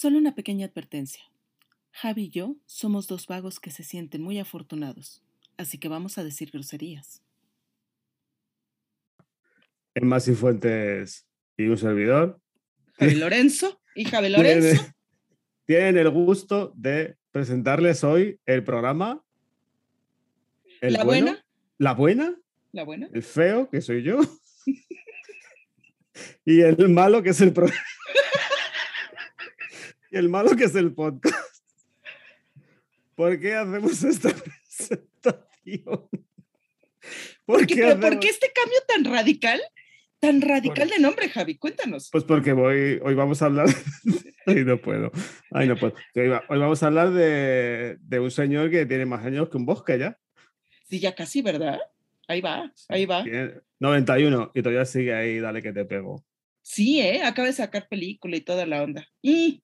Solo una pequeña advertencia. Javi y yo somos dos vagos que se sienten muy afortunados, así que vamos a decir groserías. Emma Fuentes y un servidor. Javi Lorenzo y Javi Lorenzo. Tienen, tienen el gusto de presentarles hoy el programa. el ¿La bueno, buena? La buena, ¿La buena? el feo, que soy yo. y el malo, que es el programa. y el malo, que es el podcast. ¿Por qué hacemos esta presentación? ¿Por ¿Por qué, pero ¿por hacemos- qué este cambio tan radical? Tan radical de nombre, Javi. Cuéntanos. Pues porque voy, hoy vamos a hablar. Ay, no puedo. Ay, no puedo. Hoy, va- hoy vamos a hablar de, de un señor que tiene más años que un bosque ya. Sí, ya casi, ¿verdad? Ahí va, ahí va. Tiene 91 y todavía sigue ahí, dale que te pego. Sí, ¿eh? Acaba de sacar película y toda la onda. Y,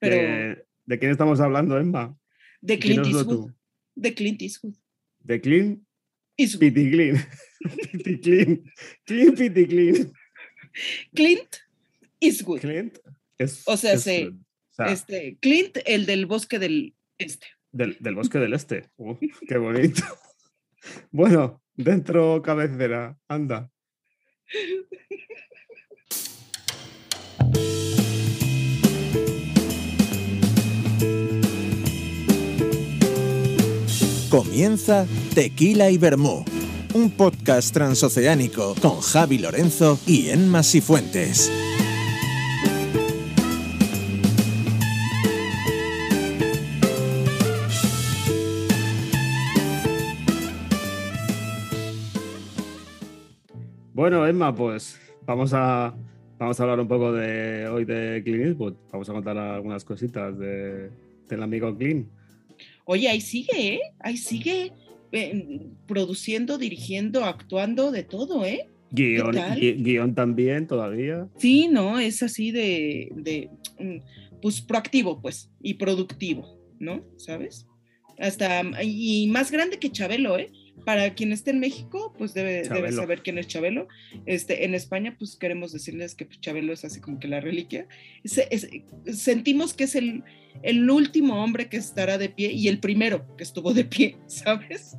pero de, De, ¿de quién estamos hablando, Emma? Clint Dínoslo Eastwood. De Clint Eastwood. De Clean Eastwood. Pity Clean. Clint Eastwood. Clint es. O sea, es- sí, o sea, Este, Clint, el del bosque del este. del, del bosque del este. Uh, qué bonito. Bueno, dentro cabecera, anda. Comienza Tequila y Vermú, un podcast transoceánico con Javi Lorenzo y Enma Sifuentes. Bueno, Emma, pues vamos a, vamos a hablar un poco de hoy de Clint Eastwood. Vamos a contar algunas cositas de, del amigo Clint. Oye, ahí sigue, ¿eh? Ahí sigue eh, produciendo, dirigiendo, actuando, de todo, ¿eh? Guión, guion también todavía. Sí, no, es así de, de, mm, pues proactivo, pues, y productivo, ¿no? ¿Sabes? Hasta, y más grande que Chabelo, ¿eh? Para quien esté en México, pues debe, debe saber quién es Chabelo. Este, en España, pues queremos decirles que pues, Chabelo es así como que la reliquia. Es- es- sentimos que es el, el último hombre que estará de pie y el primero que estuvo de pie, ¿sabes?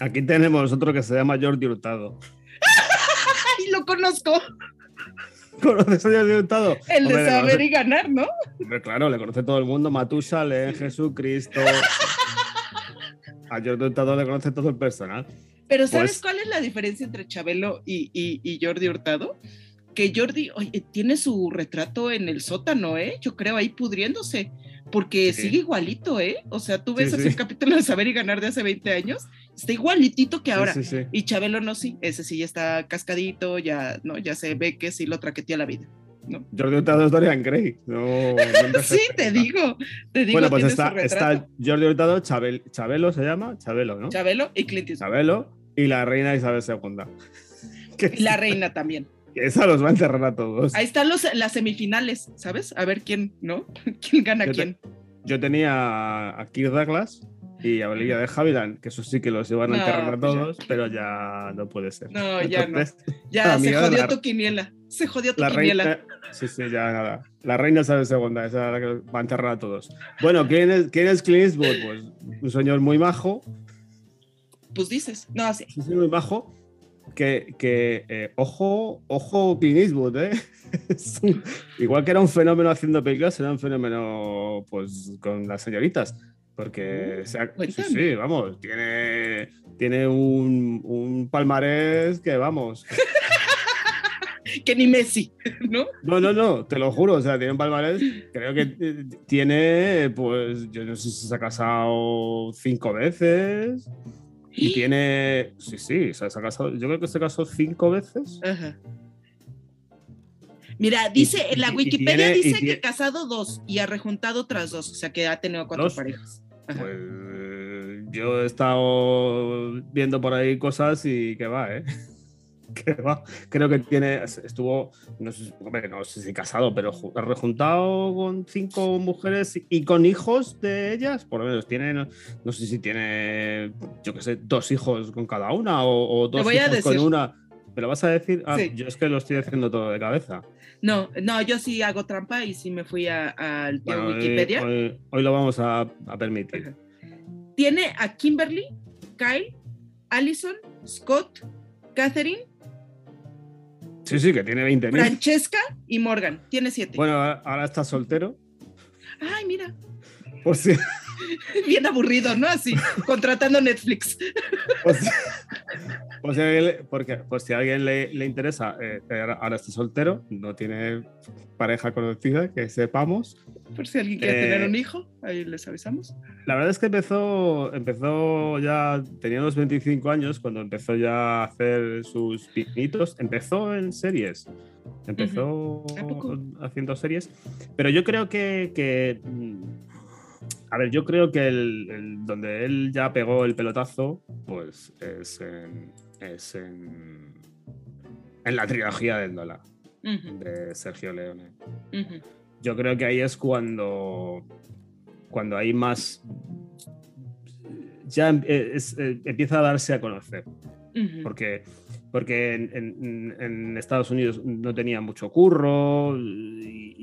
Aquí tenemos otro que se llama Jordi Hurtado. ¡Ay, lo conozco! ¿Conoces a Jordi Hurtado? El de Hombre, le saber conoce- y ganar, ¿no? Hombre, claro, le conoce todo el mundo. Matusalén, Jesucristo. A Jordi Hurtado le conoce todo el personal. Pero ¿sabes Pues- cuál es la diferencia entre Chabelo y, y- y Jordi Hurtado? Que Jordi oye, tiene su retrato en el sótano, ¿eh? Yo creo ahí pudriéndose, porque Sí. sigue igualito, ¿eh? O sea, tú ves Sí, así sí. el capítulo de Saber y Ganar de hace 20 años, está igualitito que ahora. Y Chabelo no, sí, ese sí ya está cascadito, ya, ¿no? Ya se ve que sí lo traquetea la vida, ¿no? Jordi Hurtado es Dorian Gray. No, no envejece Sí, te digo, te digo, Bueno, pues está, está Jordi Hurtado, Chabel, Chabelo se llama, Chabelo, ¿no? Chabelo y Clint Eastwood. Chabelo y la reina Isabel II. Y la reina también. esa los va a enterrar a todos. Ahí están los, las semifinales, ¿sabes? A ver quién, ¿no? ¿Quién gana Yo te- quién? Yo tenía a Kirk Douglas y a Olivia de Havilland, que eso sí que los iban a No, enterrar a pues ya. todos, pero ya no puede ser. No, ya no. Ya se jodió la- tu quiniela. Se jodió tu La quiniela. reina. Sí, sí, ya nada. La reina Isabel II, esa es la que va a enterrar a todos. Bueno, ¿quién es, quién es Clint Eastwood? Pues un señor muy majo, Pues dices. No, sí. un señor muy majo, que, que eh, ojo, ojo Clint Eastwood, ¿eh? Igual que era un fenómeno haciendo películas, era un fenómeno pues con las señoritas. Porque Uh, se ha- sí, sí, vamos, tiene, tiene un, un palmarés que vamos. Que ni Messi, ¿no? No, no, no, te lo juro, o sea, tiene un palmarés, creo que eh, tiene, pues, yo no sé si se ha casado cinco veces y tiene, sí, sí, o sea, se ha casado, yo creo que se casó cinco veces. Ajá. Mira, dice, en la Wikipedia tiene- dice que tiene- casado dos y ha rejuntado otras dos, o sea que ha tenido cuatro ¿Dos? parejas. Ajá. Pues yo he estado viendo por ahí cosas y que va, ¿eh? Que va. Creo que tiene, estuvo, no sé, hombre, no sé si casado, pero ju- rejuntado con cinco mujeres y con hijos de ellas, por lo menos tiene, no, no sé si tiene, yo qué sé, dos hijos con cada una o, o dos voy a hijos con una. ¿Me lo vas a decir? Ah, Sí. yo es que lo estoy haciendo todo de cabeza. No, no, yo sí hago trampa y sí me fui a- hoy- Wikipedia. Hoy, hoy lo vamos a, a permitir. Ajá. Tiene a Kimberly, Kyle, Allison, Scott, Catherine, Sí, sí, que tiene 20.000. Francesca y Morgan. Tiene siete. Bueno, ahora, está soltero. Ay, mira, Pues sí. bien aburrido, ¿no? Así, contratando Netflix. Pues si a alguien le, porque, si a alguien le, le interesa, eh, ahora, ahora está soltero, no tiene pareja conocida, que sepamos. Por si alguien quiere Eh, tener un hijo, ahí les avisamos. La verdad es que empezó, empezó ya, tenía unos 25 años cuando empezó ya a hacer sus pinitos. Empezó en series. Empezó haciendo series. Pero yo creo que, que, mm, a ver, yo creo que el, el- donde él ya pegó el pelotazo, pues es en, es en, en la trilogía del dólar de Sergio Leone yo creo que ahí es cuando, cuando hay más. Ya em- es- eh, empieza a darse a conocer. ujú. Porque, porque en, en- en Estados Unidos no tenía mucho curro y,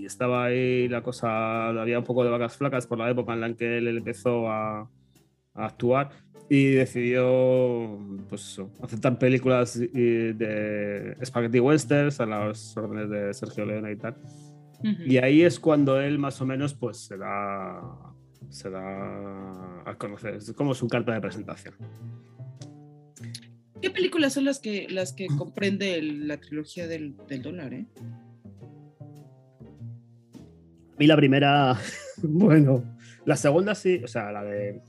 y estaba ahí la cosa. Había un poco de vacas flacas por la época en la que él empezó a, a actuar y decidió pues eso, aceptar películas eh, de spaghetti westerns a las órdenes de Sergio Leone y tal. Y ahí es cuando él más o menos pues se da, se da a conocer. Es como su carta de presentación. ¿Qué películas son las que, las que comprende el- la trilogía del, del dólar, eh? A mí la primera, bueno, la segunda sí, o sea, la de,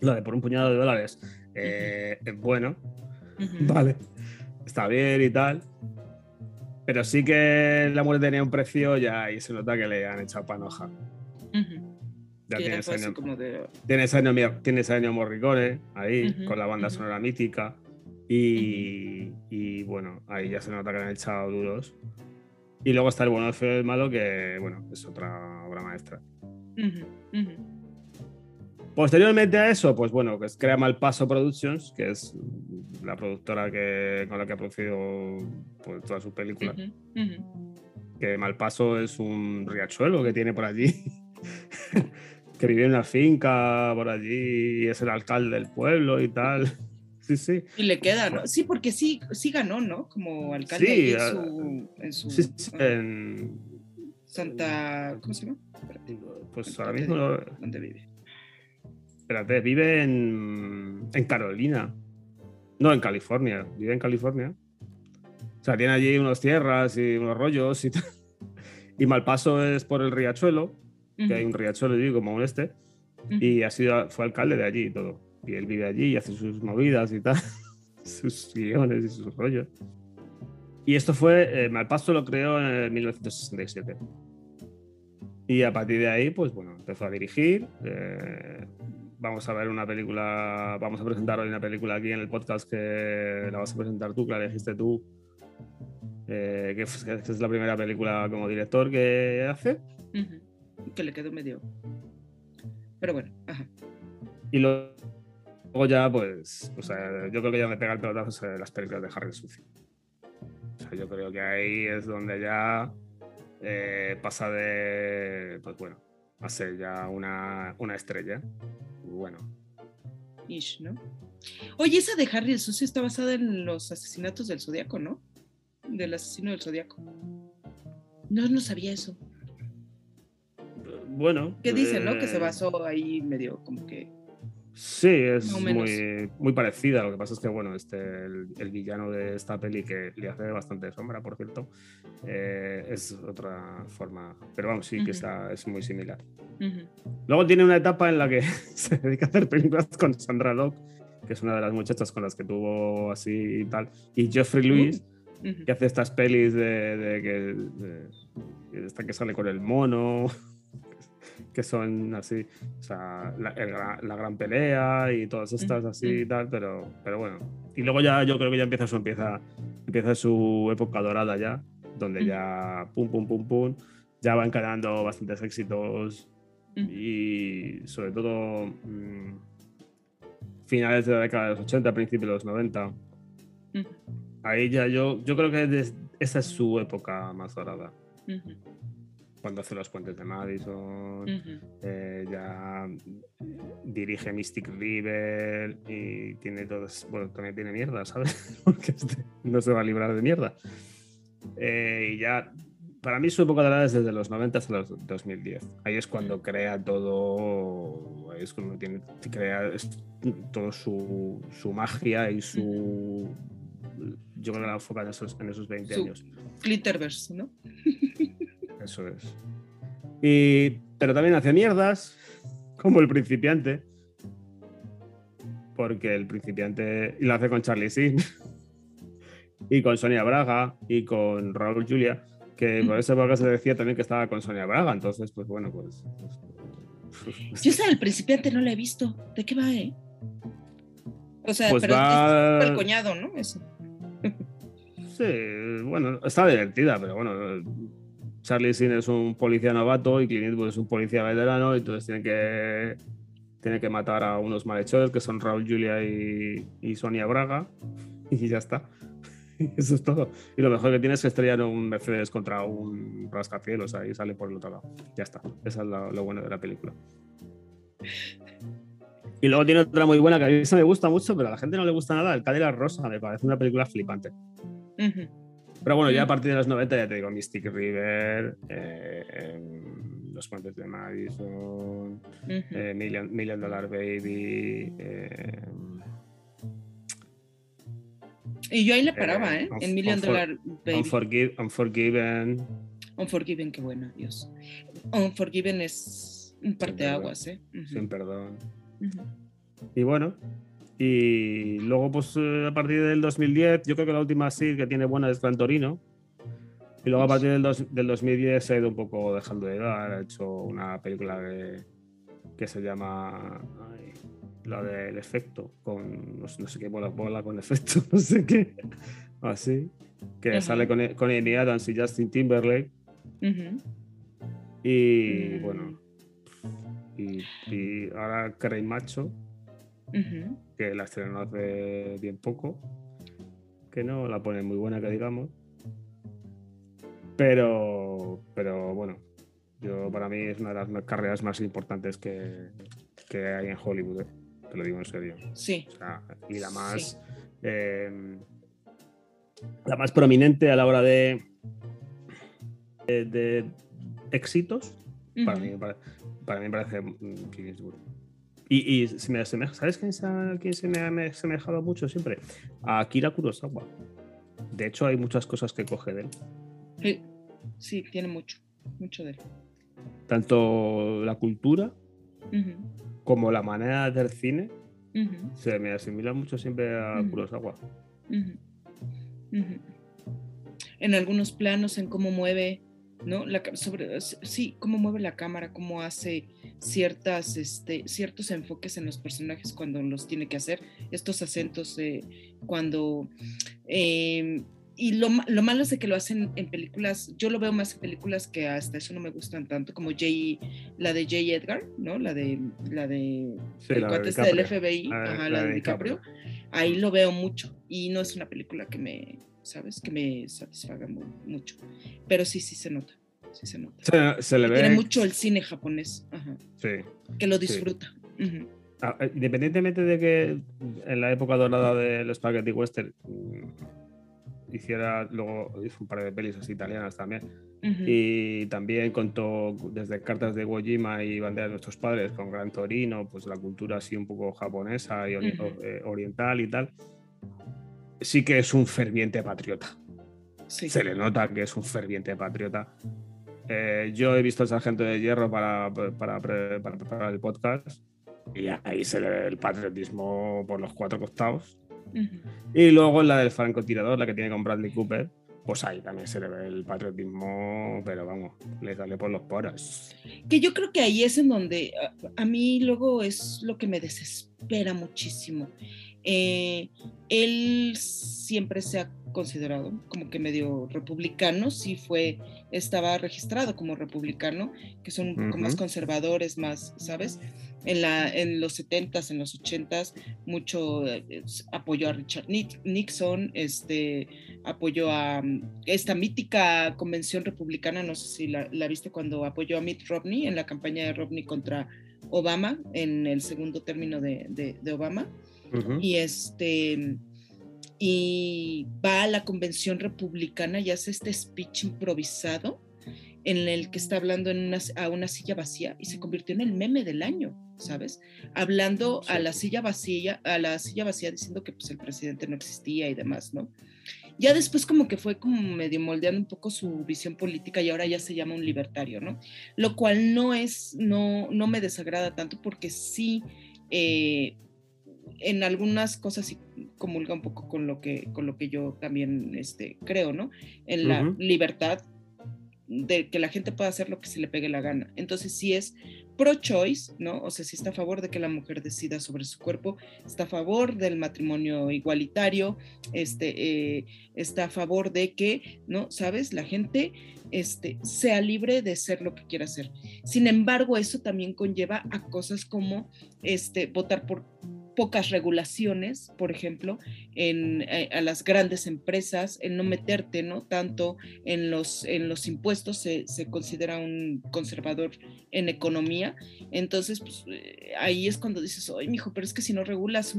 la de por un puñado de dólares, eh, es bueno, vale, está bien y tal. Pero sí que la muerte tenía un precio ya y se nota que le han echado panoja. Ya Que ya tienes fue así año, como de... tienes año, tienes año Morricone ahí, con la banda sonora mítica. Y, y bueno, ahí ya se nota que le han echado duros. Y luego está el bueno, el feo y el malo, que bueno, es otra obra maestra. Posteriormente a eso, pues bueno, que es crea Malpaso Productions, que es la productora que, con la que ha producido pues, todas sus películas. Ujú, ujú. Que Malpaso es un riachuelo que tiene por allí, que vive en una finca por allí y es el alcalde del pueblo y tal. Sí, sí. Y le queda, ¿no? Sí, porque sí, sí ganó, ¿no? Como alcalde Sí, en su, en su sí, sí, ah, en- Santa... ¿Cómo se llama? Pues ahora ¿dónde- mismo, ¿Dónde vive? Espérate, vive en, en Carolina. No, en California. Vive en California. O sea, tiene allí unas tierras y unos rollos y tal. Y Malpaso es por el riachuelo, que hay un riachuelo allí como un este, Ujú, y ha sido, fue alcalde de allí y todo. Y él vive allí y hace sus movidas y tal, sus guiones y sus rollos. Y esto fue, eh, Malpaso lo creó en 1967. Y a partir de ahí, pues bueno, empezó a dirigir. eh, vamos a ver una película, vamos a presentar hoy una película aquí en el podcast que la vas a presentar tú, que la elegiste tú, eh, que, es- que es la primera película como director que hace. Que le quedó medio... Pero bueno, ajá. Y luego ya, pues, o sea, yo creo que ya donde pega el pelotazo es en las películas de Harry Sucio. O sea, yo creo que ahí es donde ya eh, pasa de, pues bueno, a ser ya una, una estrella. Bueno, Ish, ¿no? Oye, esa de Harry el Sucio está basada en los asesinatos del Zodíaco, ¿no? Del asesino del Zodíaco. No, no sabía eso. bueno. ¿Qué dicen, no? Que se eh, basó ahí medio como que. Sí, es muy, muy parecida. Lo que pasa es que, bueno, este, el, el villano de esta peli, que le hace bastante sombra, por cierto, eh, es otra forma. Pero vamos, sí que está, es muy similar. Ujú, Luego tiene una etapa en la que se dedica a hacer películas con Sandra Locke, que es una de las muchachas con las que tuvo así y tal, y Jeffrey Lewis, ujú. que hace estas pelis de, de que, de- de esta que sale con el mono, que son así, o sea, la, el la gran pelea y todas estas así y tal, pero, pero bueno. Y luego ya yo creo que ya empieza su, empieza, empieza su época dorada ya, donde ya pum, pum, pum, pum, ya va encadenando bastantes éxitos y sobre todo mm, finales de la década de los 80, principios de los 90, Ujú. ahí ya yo, yo creo que des- esa es su época más dorada. Ujú, Cuando hace los puentes de Madison, ujú. eh, ya dirige Mystic River y tiene todas, bueno, también tiene mierda, ¿sabes? Porque este no se va a librar de mierda. Eh, y ya, para mí su época dorada es desde los 90 hasta los 2010. Ahí es cuando crea todo, ahí es cuando tiene, crea todo su, su magia y su... Yo creo que la enfoca en esos, en esos 20 Su- años. Glitterverse, ¿no? Eso es. Y, pero también hace mierdas, como el principiante. Porque el principiante. Y lo hace con Charlie Sin. y con Sonia Braga. Y con Raúl Julia. Que por esa época se decía también que estaba con Sonia Braga. Entonces, pues bueno, pues. pues- Yo esa del principiante no la he visto. ¿De qué va, eh? O sea, Pues pero va- es el coñado, ¿no? Eso. Sí, bueno, está divertida, pero bueno. Charlie Sin es un policía novato y Clint es un policía veterano, entonces tiene que, tiene que matar a unos malhechores que son Raúl Julia y, y Sonia Braga, y ya está. Eso es todo. Y lo mejor que tiene es que estrellar un Mercedes contra un rascacielos ahí sale por el otro lado. Ya está. Eso es lo, bueno de la película. Y luego tiene otra muy buena que a mí esa me gusta mucho, pero a la gente no le gusta nada. El Cadillac Rosa me parece una película flipante. Ujú. Pero bueno, ya a Mm. partir de los 90 ya te digo, Mystic River, eh, em, Los Puentes de Madison, eh, Million, Million Dollar Baby. eh, y yo ahí la paraba, eh, ¿eh? Unf- En Million Dollar Baby. Unforgive- Unforgiven. Unforgiven, qué buena, Dios. Unforgiven es un parteaguas, ¿eh? Ujú. Sin perdón. Y bueno, y luego, pues eh, a partir del 2010, yo creo que la última sí que tiene buena es Gran Torino. Y luego a partir del, dos- del 2010 se ha ido un poco dejando de dar. Ha hecho una película que, que se llama. ay, la del efecto, con. No, sé- no sé qué bola, bola con efecto, no sé qué. Así. Que Ajá. sale con, con Amy Adams y Justin Timberlake. Ujú. Y Mm. bueno. Y, y ahora Carey Macho, Ujú. que la estrenó hace bien poco, que no la pone muy buena, que digamos. Pero, pero bueno, yo para mí es una de las carreras más importantes que, que hay en Hollywood, ¿eh? te lo digo en serio. Sí. O sea, y la más, eh, la más prominente a la hora de, de, de éxitos para, mí, para, para mí me parece Clint Eastwood. Y, y se me asemeja- ¿sabes quién se, ha, quién se me ha me- asemejado mucho siempre? A Akira Kurosawa. De hecho, hay muchas cosas que coge de él. Sí. Sí, tiene mucho, mucho de él. Tanto la cultura como la manera de hacer cine se me asimila mucho siempre a Ujú. Kurosawa. En algunos planos, en cómo mueve, ¿no? La, sobre, sí, cómo mueve la cámara, cómo hace ciertas, este, ciertos enfoques en los personajes cuando los tiene que hacer, estos acentos eh, cuando... eh, y lo, lo malo es de que lo hacen en películas, yo lo veo más en películas que hasta eso no me gustan tanto, como J, la de J. Edgar, ¿no? La de, la de Sí, el la de este del. FBI, Ah, ajá, la la de de DiCaprio. Ahí lo veo mucho y no es una película que me, ¿sabes? Que me satisfaga mu- mucho. Pero sí, sí se nota, sí se nota. Se, se le ve. Tiene mucho el cine japonés, ajá, Sí. que lo disfruta. Ah, eh, Independientemente de que en la época dorada del Spaghetti Western mm, hiciera, luego hizo un par de pelis así italianas también. Ujú. Y también contó desde cartas de Iwo Jima y banderas de nuestros padres con Gran Torino, pues la cultura así un poco japonesa y ori- eh, oriental y tal. Sí que es un ferviente patriota. Sí. Se le nota que es un ferviente patriota. Eh, yo he visto el Sargento de Hierro para, para, para preparar el podcast y ahí se le ve el patriotismo por los cuatro costados. Y luego la del francotirador, la que tiene con Bradley Cooper, pues ahí también se le ve el patriotismo, pero vamos, le sale por los poros. Que yo creo que ahí es en donde a, a mí luego es lo que me desespera muchísimo. Eh, él siempre se ha considerado como que medio republicano, sí fue, estaba registrado como republicano, que son un poco más Ujú. conservadores, más, ¿sabes? En, la, en los 70s, en los 80s, mucho eh, apoyó a Richard Nix- Nixon, este, apoyó a mm, esta mítica convención republicana, no sé si la, la viste cuando apoyó a Mitt Romney en la campaña de Romney contra Obama, en el segundo término de, de- de Obama Y este y va a la convención republicana y hace este speech improvisado en el que está hablando en una, a una silla vacía y se convirtió en el meme del año, ¿sabes? Hablando a la silla vacía, a la silla vacía diciendo que pues el presidente no existía y demás, ¿no? Ya después como que fue como medio moldeando un poco su visión política y ahora ya se llama un libertario, ¿no? Lo cual no es, no, no me desagrada tanto porque sí, eh, en algunas cosas sí comulga un poco con lo que, con lo que yo también este, creo, ¿no? En la Ujú. libertad de que la gente pueda hacer lo que se le pegue la gana. Entonces, sí es pro-choice, ¿no? O sea, sí está a favor de que la mujer decida sobre su cuerpo, está a favor del matrimonio igualitario, este, eh, está a favor de que, ¿no? ¿Sabes? La gente este, sea libre de ser lo que quiera hacer. Sin embargo, eso también conlleva a cosas como este, votar por pocas regulaciones, por ejemplo, en, eh, a las grandes empresas, en no meterte ¿no? tanto en los, en los impuestos, se, se considera un conservador en economía. Entonces, pues, eh, ahí es cuando dices, oye, mijo, pero es que si no regulas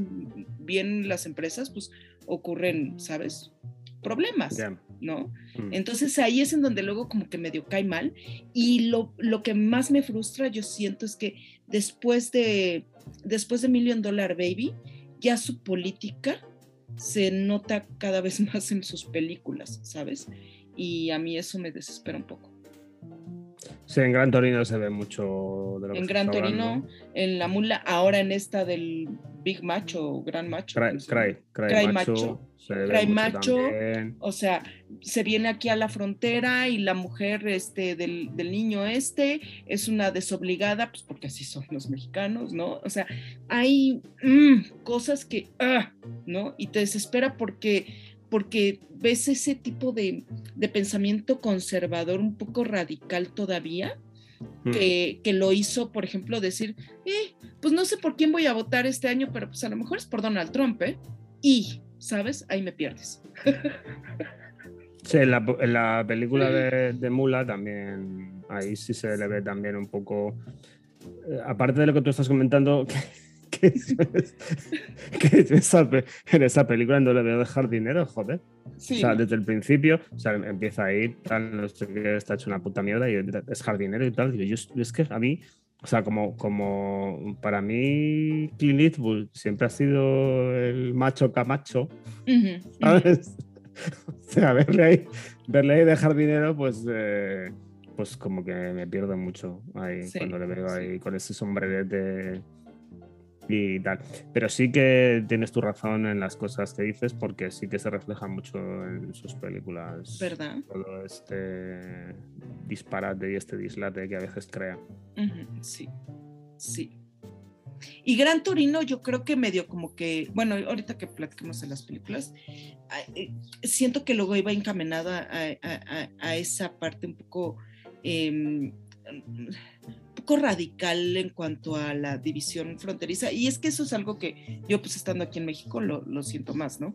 bien las empresas, pues ocurren, ¿sabes? Problemas. ¿No? Mm. Entonces ahí es en donde luego como que medio cae mal. Y lo, lo que más me frustra, yo siento, es que después de, después de Million Dollar Baby, ya su política se nota cada vez más en sus películas, ¿sabes? Y a mí eso me desespera un poco. Sí, en Gran Torino se ve mucho de lo En Gran Torino, en La Mula, ahora en esta del Big Macho Gran Macho. Cry, Cry Macho, Macho. Se Macho. también. O sea, se viene aquí a la frontera y la mujer este, del, del niño este es una desobligada, pues porque así son los mexicanos, ¿no? O sea, hay mm, cosas que, ah, ¿no? Y te desespera porque, porque ves ese tipo de, de pensamiento conservador un poco radical todavía, Mm. que, que lo hizo, por ejemplo, decir, eh, pues no sé por quién voy a votar este año, pero pues a lo mejor es por Donald Trump, ¿eh? Y, ¿sabes? Ahí me pierdes. Sí, en la, en la película de, de Mula también, ahí sí se le ve también un poco, eh, aparte de lo que tú estás comentando, que, que, que en, esa, en esa película no le veo dejar dinero, joder. Sí. O sea, desde el principio, o sea, empieza ahí, tal, no sé qué, está hecho una puta mierda y es jardinero y tal. Digo, yo es que a mí, o sea, como, como para mí, Clint Eastwood siempre ha sido el macho camacho. ¿sabes? o sea, verle ahí, verle ahí dejar dinero, pues, eh, pues como que me pierdo mucho ahí Sí, cuando le veo sí. ahí con ese sombrerete y tal. Pero sí que tienes tu razón en las cosas que dices, porque sí que se refleja mucho en sus películas. ¿Verdad? Todo este disparate y este dislate que a veces crea. Sí, sí. Y Gran Torino, yo creo que medio como que, bueno, ahorita que platiquemos de las películas, eh, siento que luego iba encaminada a, a- a- a esa parte un poco, em, poco radical en cuanto a la división fronteriza. Y es que eso es algo que yo, pues estando aquí en México, lo, lo siento más, ¿no?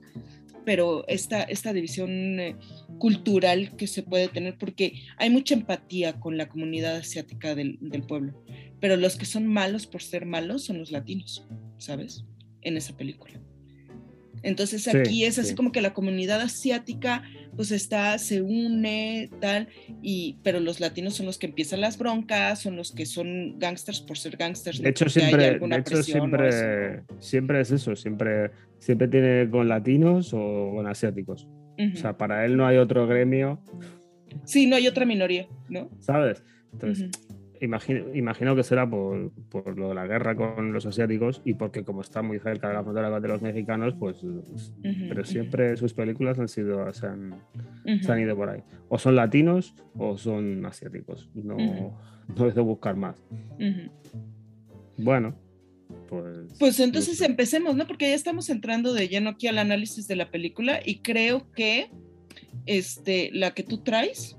Pero esta, esta división eh, cultural que se puede tener, porque hay mucha empatía con la comunidad asiática del, del pueblo, pero los que son malos por ser malos son los latinos, ¿sabes? En esa película. Entonces Sí, aquí es así sí. como que la comunidad asiática pues está, se une, tal, y, pero los latinos son los que empiezan las broncas, son los que son gangsters por ser gangsters. De hecho, siempre, de hecho, siempre, siempre es eso, siempre, siempre tiene con latinos o con asiáticos. O sea, para él no hay otro gremio, sí, no hay otra minoría, ¿no? ¿sabes? Entonces. Imagino, imagino que será por, por lo de la guerra con los asiáticos y porque como está muy cerca de la frontera de los mexicanos, pues... Pero siempre sus películas han sido, se han, se han ido por ahí. O son latinos o son asiáticos. No, no es de buscar más. Bueno, pues... Pues entonces empecemos, ¿no? Porque ya estamos entrando de lleno aquí al análisis de la película y creo que este, la que tú traes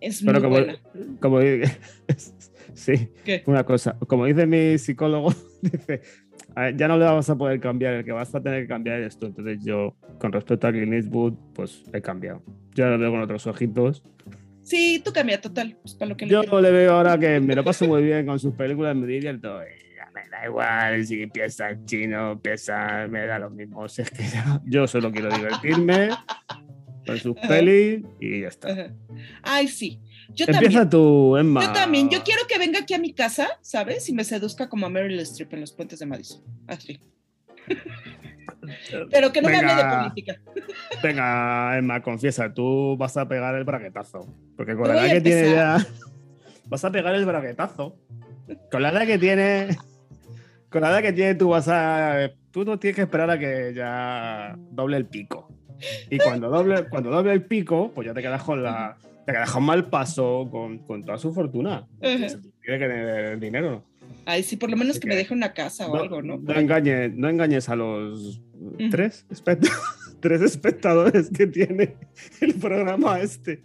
es Pero muy como, buena. como sí, ¿Qué? una cosa, como dice mi psicólogo, dice, "A ver, ya no le vamos a poder cambiar, el que vas a tener que cambiar esto. Entonces yo, con respecto a Clint Eastwood, pues he cambiado. Yo lo veo con otros ojitos. Sí, tú cambia total, pues para lo que le Yo quiero. le veo ahora que me lo paso muy bien con sus películas, me divierto. me da igual si piensa en chino, piensa, me da lo mismo. Si es que ya- yo solo quiero divertirme con sus pelis y ya está. Ay, sí. Yo Empieza también. tú, Emma. Yo también. Yo quiero que venga aquí a mi casa, ¿sabes? Y me seduzca como a Meryl Streep en los puentes de Madison. Así. Pero que no me hable de Venga. política. Venga, Emma, confiesa, tú vas a pegar el braguetazo. Porque con la edad que tiene ya. Vas a pegar el braguetazo. Con la edad que tiene. Con la edad que tiene, tú vas a. Tú no tienes que esperar a que ya doble el pico. Y cuando doble, cuando doble el pico, pues ya te quedas con la. Te quedas con mal paso con, con toda su fortuna. Tiene que tener dinero, ¿no? Ay, sí, por lo menos Así que me deje una casa o algo, ¿no? No engañes, no engañes a los tres, espect- tres espectadores que tiene el programa este.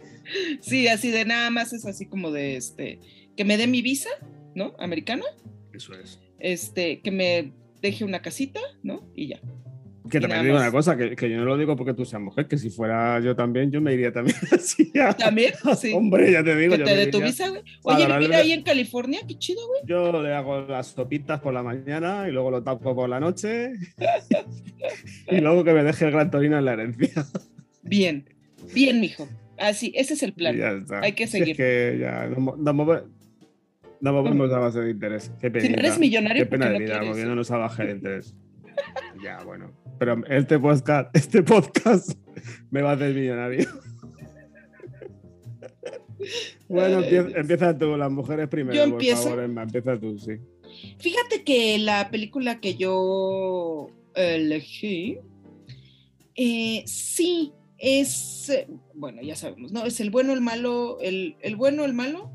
Sí, así de nada más es así como de este, que me dé mi visa, ¿no? Americana, Eso es. este, que me deje una casita, ¿no? Y ya. Que también digo una cosa, que, que yo no lo digo porque tú seas mujer, que si fuera yo también, yo me iría también así. También, sí. Hombre, ya te digo. que yo te visa, güey. Oye, vivir ahí en California, qué chido, güey. Yo le hago las sopitas por la mañana y luego lo tapo por la noche. y luego que me deje el gran torino en la herencia. Bien, bien, mijo. Así, ese es el plan. ya está. Hay que Si seguir. Es que ya nos move- nos movemos a base de interés. Qué Si no penita. eres millonario, Qué pena ¿por de no vida, moviéndonos a baja de interés. ya, bueno. Pero este podcast, este podcast me va a hacer millonario. bueno, empieza, tú, las mujeres primero, Yo por empiezo. favor, Emma, empieza tú, sí. Fíjate que la película que yo elegí, eh, sí, es, bueno, ya sabemos, ¿no? Es el bueno, el malo, el, el bueno, el malo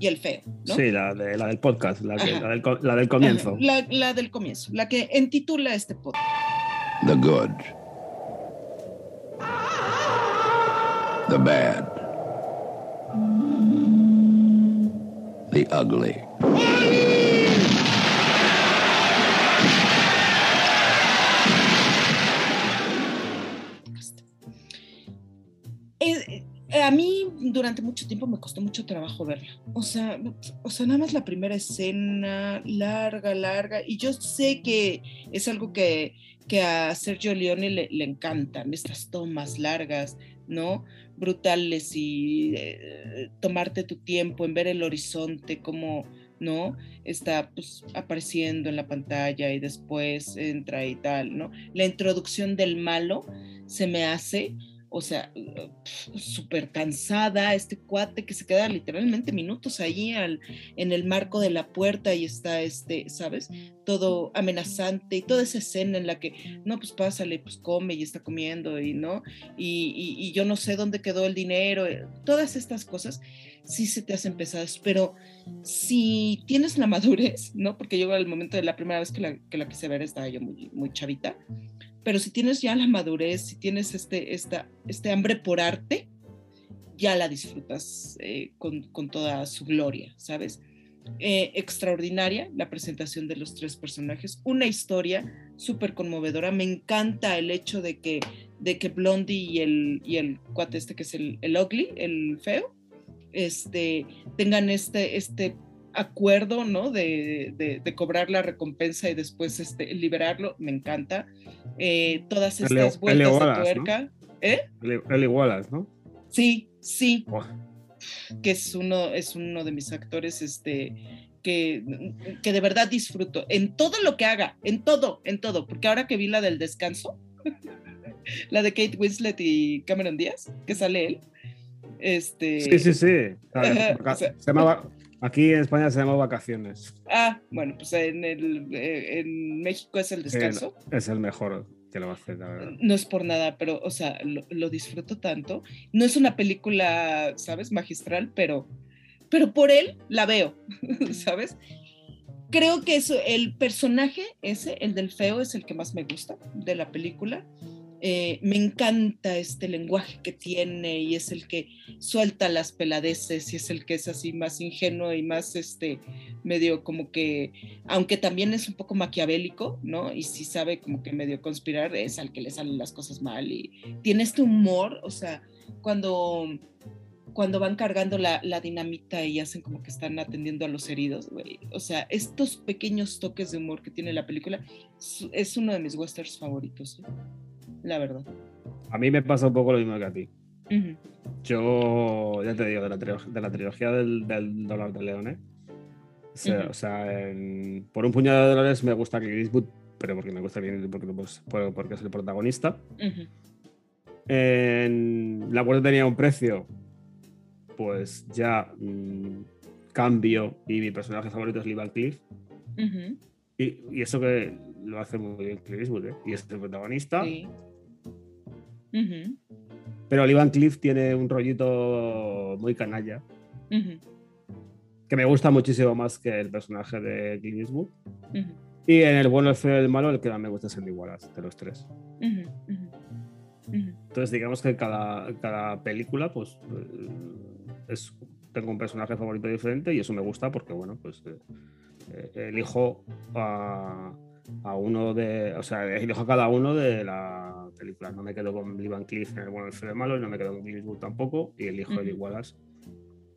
y el feo, ¿no? Sí, la, de, la del podcast, la, que- la del, co- la del comienzo. La, la del comienzo, la que entitula este podcast. The good. The bad. The ugly. Eh, a mí durante mucho tiempo me costó mucho trabajo verla. O sea, o sea, nada más la primera escena, larga, larga. Y yo sé que es algo que, que a Sergio Leone le, encantan, estas tomas largas, ¿no? Brutales y eh, tomarte tu tiempo en ver el horizonte, como, ¿no? Está pues, apareciendo en la pantalla y después entra y tal, ¿no? La introducción del malo se me hace o sea, súper cansada, este cuate que se queda literalmente minutos ahí al, en el marco de la puerta y está, este, ¿sabes? Todo amenazante y toda esa escena en la que, no, pues pásale, pues come y está comiendo y no, y, y, y yo no sé dónde quedó el dinero, eh, todas estas cosas sí se te hacen pesadas, pero si tienes la madurez, ¿no? Porque yo al momento de la primera vez que la, que la quise ver estaba yo muy, muy chavita, pero si tienes ya la madurez, si tienes este, esta, este hambre por arte, ya la disfrutas eh, con, con, toda su gloria, ¿sabes? Eh, extraordinaria la presentación de los tres personajes, una historia súper conmovedora, me encanta el hecho de que, de que Blondie y el, y el cuate este que es el, el ugly, el feo, este, tengan este, este acuerdo, ¿no? De, de, de, cobrar la recompensa y después este, liberarlo, me encanta. Eh, todas estas el, vueltas el Wallace, de tuerca. ¿no? ¿Eh? El, el Wallace, ¿no? Sí, sí. Oh. Que es uno, es uno de mis actores, este, que, que de verdad disfruto en todo lo que haga, en todo, en todo, porque ahora que vi la del descanso, la de Kate Winslet y Cameron Díaz, que sale él. Este... Sí, sí, sí. Ver, o sea, se llamaba, aquí en España se llama vacaciones. Ah, bueno, pues en, el, eh, en México es el descanso. Es el mejor que lo hacer, la verdad. No es por nada, pero, o sea, lo, lo, disfruto tanto. No es una película, ¿sabes? Magistral, pero, pero por él la veo, ¿sabes? Creo que eso, el personaje ese, el del feo, es el que más me gusta de la película. Eh, me encanta este lenguaje que tiene y es el que suelta las peladeces y es el que es así más ingenuo y más este medio como que, aunque también es un poco maquiavélico, ¿no? Y si sabe como que medio conspirar, es al que le salen las cosas mal y tiene este humor, o sea, cuando cuando van cargando la, dinamita y hacen como que están atendiendo a los heridos, güey. O sea, estos pequeños toques de humor que tiene la película es uno de mis westerns favoritos, ¿eh? La verdad. A mí me pasa un poco lo mismo que a ti. Yo, ya te digo, de la, de la trilogía del, del dólar de. O sea, Ujú. o sea, en- por un puñado de dólares me gusta Clint Eastwood, pero porque me gusta Eastwood porque, pues, por- porque es el protagonista. En La muerte tenía un precio, pues ya mm, cambio y mi personaje favorito es Lee Van ujú, Y, y eso que lo hace muy bien Clint Eastwood, ¿eh? Y es el protagonista. sí. Ujú, Pero Lee Van Cleef tiene un rollito muy canalla, que me gusta muchísimo más que el personaje de Clint Eastwood. Y en el bueno, el feo y el malo, el que más me gusta es el de Wallace, de los tres. Entonces, digamos que cada, cada película, pues, eh, es, tengo un personaje favorito diferente y eso me gusta porque, bueno, pues eh, eh, elijo a, a uno de, o sea, elijo a cada uno de la película. No me quedo con Lee Van Cleef en el bueno, el feo y el malo y no me quedo con Clint tampoco y elijo el de Ujú. Wallace.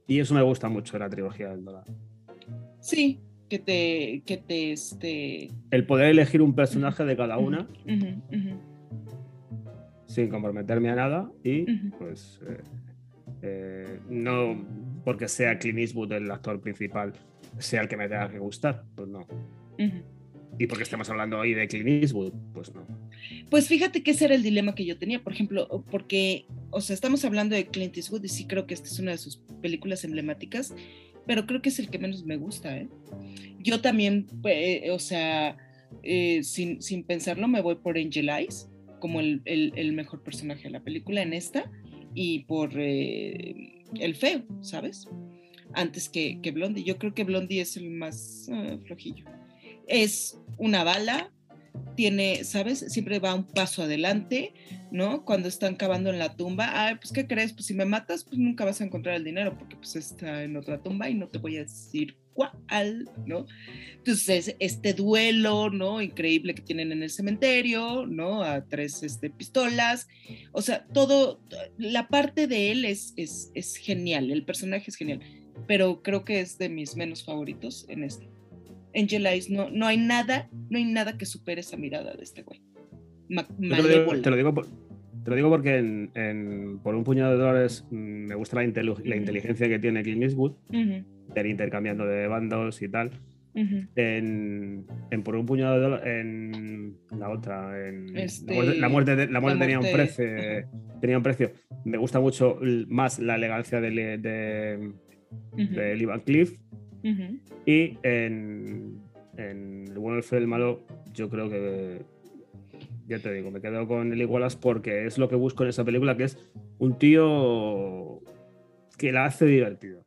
Y eso me gusta mucho de la trilogía del dólar. Sí, que te, que te, este... El poder elegir un personaje de cada una ujú, ujú, sin comprometerme a nada y Ujú. pues eh, eh, no porque sea Clint Eastwood el actor principal sea el que me tenga que gustar, pues no. Y porque estamos hablando hoy de Clint Eastwood, pues no. Pues fíjate que ese era el dilema que yo tenía, por ejemplo, porque, o sea, estamos hablando de Clint Eastwood y sí creo que esta es una de sus películas emblemáticas, pero creo que es el que menos me gusta, ¿eh? Yo también, eh, o sea, eh, sin, sin pensarlo, me voy por Angel Eyes como el, el- mejor personaje de la película en esta y por eh, el feo, ¿sabes? Antes que, que Blondie. Yo creo que Blondie es el más ah, flojillo. Es una bala, tiene, ¿sabes? Siempre va un paso adelante, ¿no? Cuando están cavando en la tumba, ay, pues ¿qué crees? Pues si me matas, pues nunca vas a encontrar el dinero porque pues está en otra tumba y no te voy a decir cuál, ¿no? Entonces, este duelo, ¿no? Increíble que tienen en el cementerio, ¿no? A tres este, pistolas. O sea, todo, la parte de él es, es, es genial, el personaje es genial, pero creo que es de mis menos favoritos en este. Angel Eyes, no, no hay nada, no hay nada que supere esa mirada de este güey. Ma- te, lo digo, te lo digo por- te lo digo porque en, en- por un puñado de dólares me gusta la, inteligencia que tiene Clint Eastwood, de ir intercambiando de bandos y tal. En, en por un puñado de dólares, en la otra, en Este, la muerte, la muerte, de- la muerte tenía un precio, tenía un precio. Me gusta mucho más la elegancia de, de, de Lee Y en, en el bueno, el feo y el malo, yo creo que ya te digo, me quedo con el Wallace porque es lo que busco en esa película, que es un tío que la hace divertida.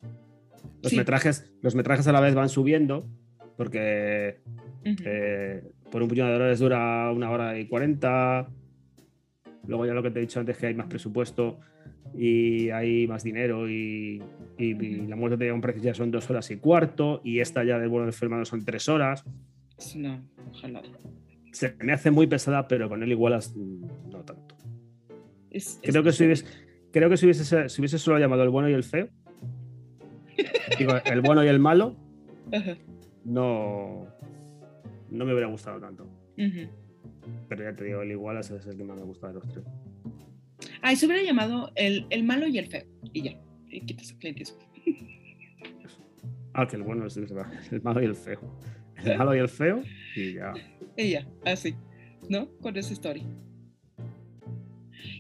Los, Sí. metrajes, los metrajes a la vez van subiendo, porque eh, por un puñado de dólares dura una hora y cuarenta. Luego ya lo que te he dicho antes, que hay más presupuesto y hay más dinero y, y- y Ujú. la muerte tenía un precio ya son dos horas y cuarto y esta ya del vuelo del hermano son tres horas. Es una jalada. Se me hace muy pesada, pero con él igual no tanto. Es- Creo es- que si hubiese, creo que si hubiese, si hubiese solo llamado el bueno y el feo, digo, el bueno y el malo, Ajá, no, no me hubiera gustado tanto. Pero ya te digo, el Wallace es el que más me gusta de los tres. Ay, se hubiera llamado el, el malo y el feo. Y ya. Y quitas Eastwood. Ah, que el bueno es el, el malo y el feo. El malo y el feo y ya. Y ya, así. ¿No? Con esa historia.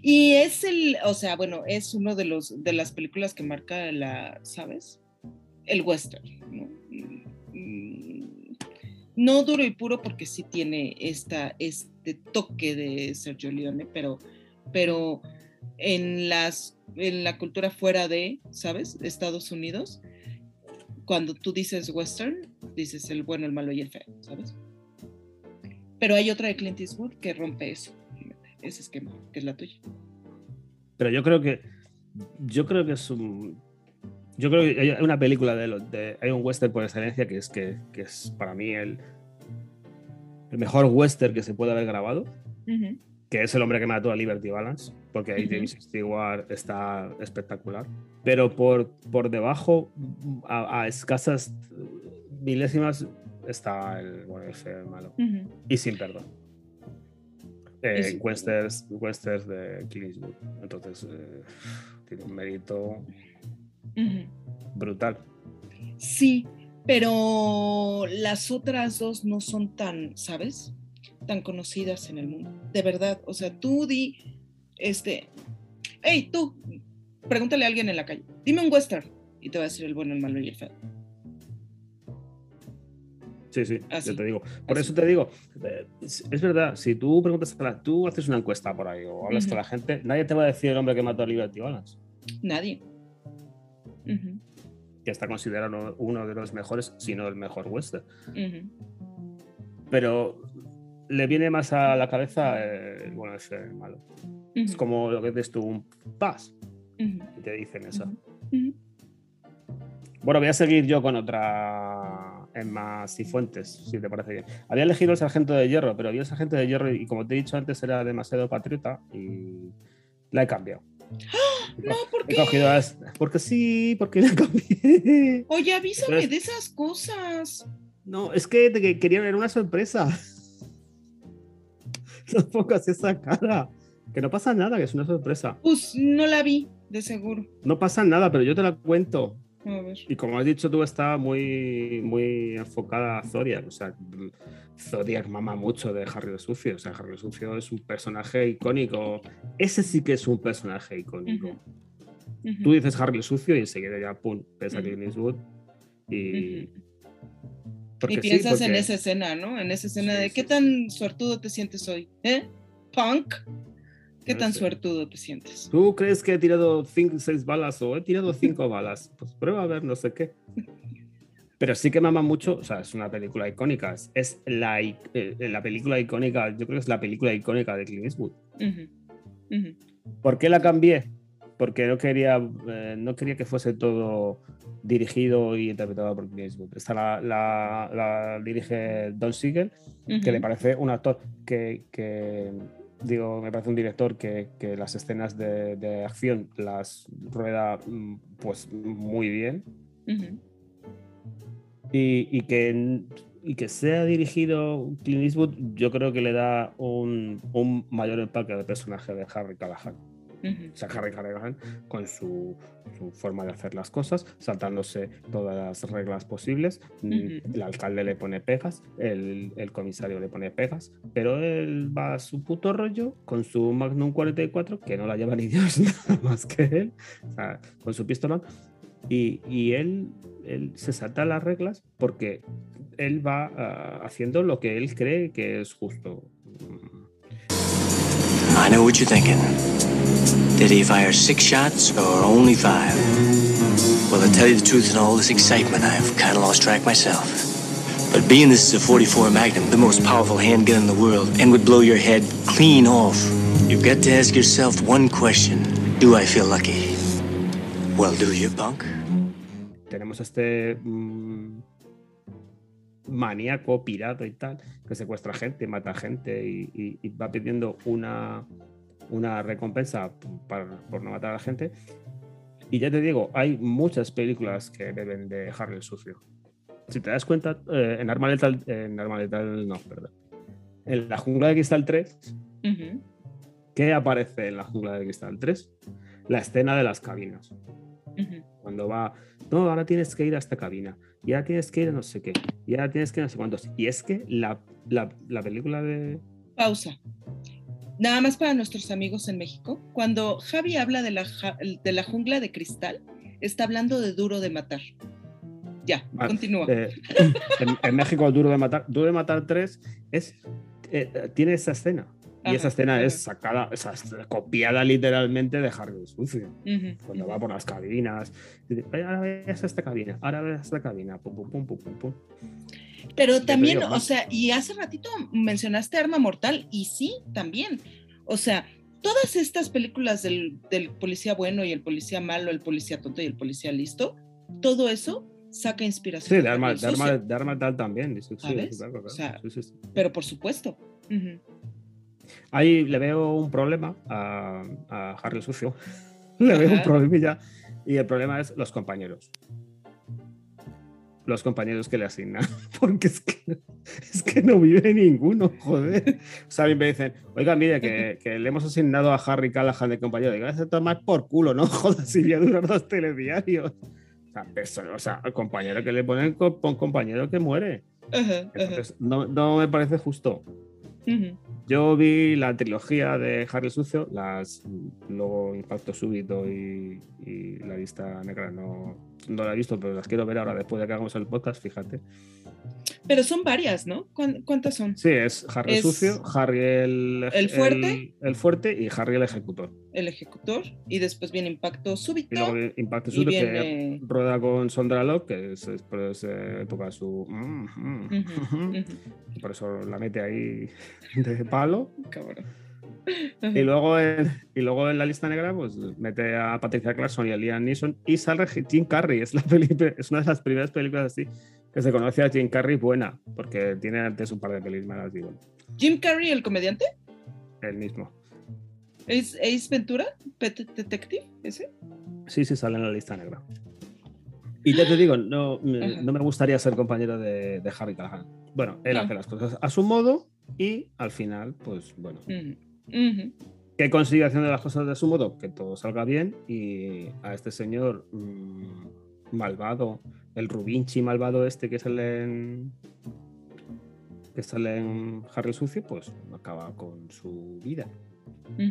Y es el, o sea, bueno, es uno de los de las películas que marca la, ¿sabes? El western, ¿no? Mm, No duro y puro porque sí tiene esta, este toque de Sergio Leone, pero, pero en las en la cultura fuera de, ¿sabes? Estados Unidos, cuando tú dices western, dices el bueno, el malo y el feo, ¿sabes? Pero hay otra de Clint Eastwood que rompe eso. ese esquema, que es la tuya. Pero yo creo que. Yo creo que es un. Yo creo que hay una película de, de hay un western por excelencia que es que, que es para mí el, el mejor western que se puede haber grabado, que es El hombre que mató a Liberty Balance, porque ahí. James Stewart está espectacular. Pero por, por debajo, a, a escasas milésimas, está el bueno ese el malo. Ujú. Y sin perdón. Eh, westerns, westerns de Clint. Entonces, eh, tiene un mérito Ujú. brutal. Sí, pero las otras dos no son tan, ¿sabes? Tan conocidas en el mundo. De verdad, o sea, tú di, este, hey, tú, pregúntale a alguien en la calle, dime un western, y te va a decir el bueno, el malo y el feo. Sí, sí, Así. yo te digo. Por Así. eso te digo, eh, es, verdad, si tú preguntas a la, tú haces una encuesta por ahí o hablas con la gente, nadie te va a decir el hombre que mató a Liberty Balance, Nadie. Ujú, que está considerado uno de los mejores, si no el mejor western. Pero le viene más a la cabeza eh, bueno, ese el malo. Es como lo que dices tú, un ujú, y te dicen eso. Bueno, voy a seguir yo con otra Emma Cifuentes, si te parece bien. Había elegido el Sargento de Hierro, pero vi el Sargento de Hierro y como te he dicho antes era demasiado patriota y la he cambiado. He No, ¿por He qué? cogido a es- Porque sí, porque la cambié. Oye, avísame Entonces- de esas cosas. No, es que te que- quería ver una sorpresa. No pongas esa cara. Que no pasa nada, que es una sorpresa. Pues no la vi, de seguro. No pasa nada, pero yo te la cuento. A ver. Y como has dicho tú, está muy, muy enfocada a Zodiac. O sea, Zodiac mama mucho de Harry el Sucio. O sea, Harry el Sucio es un personaje icónico. Ese sí que es un personaje icónico. Tú dices Harry el Sucio y enseguida ya, pum, piensas Ujú. Clint Eastwood. Y. porque Y sí, piensas en esa escena, ¿no? En esa escena Sí, de sí, qué tan suertudo te sientes hoy, ¿eh? Punk. ¿Qué No tan sé. suertudo te sientes? ¿Tú crees que he tirado 6 balas o he tirado 5 balas? Pues prueba a ver, no sé qué. Pero sí que mama mucho, o sea, es una película icónica. Es, es la, eh, la película icónica, yo creo que es la película icónica de Clint Eastwood. ¿Por qué la cambié? Porque no quería, eh, no quería que fuese todo dirigido y interpretado por Clint Eastwood. Esta la, la- la dirige Don Siegel, que le parece un actor que, que, digo, me parece un director que, que las escenas de, de acción las rueda mm, pues muy bien y, y que, y que sea dirigido Clint Eastwood yo creo que le da un, un mayor empaque al personaje de Harry Callahan. Ujú. O sea, Harry con su, su forma de hacer las cosas, saltándose todas las reglas posibles. Mm. El alcalde le pone pegas, el, el comisario le pone pegas, pero él va a su puto rollo con su Magnum 44, que no la lleva ni Dios nada más que él, o sea, con su pistolón. Y, y él, él se salta las reglas porque él va ah, haciendo lo que él cree que es justo. I know what you're thinking. Did he fire six shots or only five? Well, to tell you the truth, in all this excitement, I've kind of lost track myself. But being this is a 44 Magnum, the most powerful handgun in the world, and would blow your head clean off, you've got to ask yourself one question. Do I feel lucky? Well, do you, punk? tenemos este mm, maníaco, pirata y tal, que secuestra gente, mata gente y, y- y va pidiendo una, una recompensa para- por no matar a la gente. Y ya te digo, hay muchas películas que beben de Harry el Sucio. Si te das cuenta, eh, en Arma Letal, en Arma Letal, no, perdón. En la jungla de Cristal 3, Ujú, ¿qué aparece en la jungla de Cristal 3? La escena de las cabinas. ujú. Cuando va, no, ahora tienes que ir a esta cabina, y ahora tienes que ir a no sé qué, y ahora tienes que ir a no sé cuántos. Y es que la, la- la película de. Pausa. Nada más para nuestros amigos en México. Cuando Javi habla de la, de la jungla de cristal, está hablando de duro de matar. Ya, Vale, continúa. eh, en, en México, Duro de Matar, Duro de Matar 3 es, eh, tiene esa escena. Y Ajá, esa escena ajá. es sacada, o sea, es copiada literalmente de Harry Sucio. Ujú, Cuando ujú. va por las cabinas, dice, "Ay, ahora ves esta cabina, ahora ves esta cabina, pum, pum, pum, pum, pum, pum. Pero también, o sea, y hace ratito mencionaste Arma Mortal, y sí, también. O sea, todas estas películas del, del policía bueno y el policía malo, el policía tonto y el policía listo, todo eso saca inspiración. Sí, de arma, de arma, de arma tal también. sí, sí, claro, claro. O sea, Sí. Pero por supuesto. Ujú. Ahí le veo un problema a, a Harry Sucio. Le veo un Ajá. problemilla. Y el problema es los compañeros. Los compañeros que le asignan. Porque es que, es que no vive ninguno, joder. O sea, a mí me dicen, oiga, mire, que, que le hemos asignado a Harry Callahan de compañero. Digo, "Vas a tomar por culo, no jodas, si voy a durar dos telediarios. O sea, eso, o sea, el compañero que le ponen, co- pon compañero que muere. Ajá, ajá. Entonces, no, no me parece justo. Yo vi la trilogía de Harry Sucio, las luego Impacto Súbito y, y La Lista Negra no, no la he visto, pero las quiero ver ahora después de que hagamos el podcast, fíjate. Pero son varias, ¿no? ¿Cuán- ¿Cuántas son? Sí, es Harry Es- Sucio, Harry el, ¿El fuerte? el, el fuerte y Harry el Ejecutor. El ejecutor y después viene impacto súbito Y luego Impacto Súbito viene... que rueda con Sondra Locke, que es, es por esa época su... mm, mm. Por eso la mete ahí de palo. Cabrón. Y luego, en, y luego en la lista negra, pues mete a Patricia Clarkson y a Liam Neeson y sale Jim Carrey. Es, la peli, es una de las primeras películas así que se conoce a Jim Carrey buena, porque tiene antes un par de pelis malas y bueno, Jim Carrey, el comediante, el mismo. es Ace Ventura, Pet Detective, ese. Sí, sí, sale en la lista negra. Y ya te digo, no, no me gustaría ser compañero de, de Harry Callahan. Bueno, él No. hace las cosas a su modo y al final, pues bueno, ¿Qué consigue haciendo las cosas de su modo? Que todo salga bien y a este señor mm, malvado, el Rubinchi malvado este que sale en que sale en Harry Sucio, pues acaba con su vida.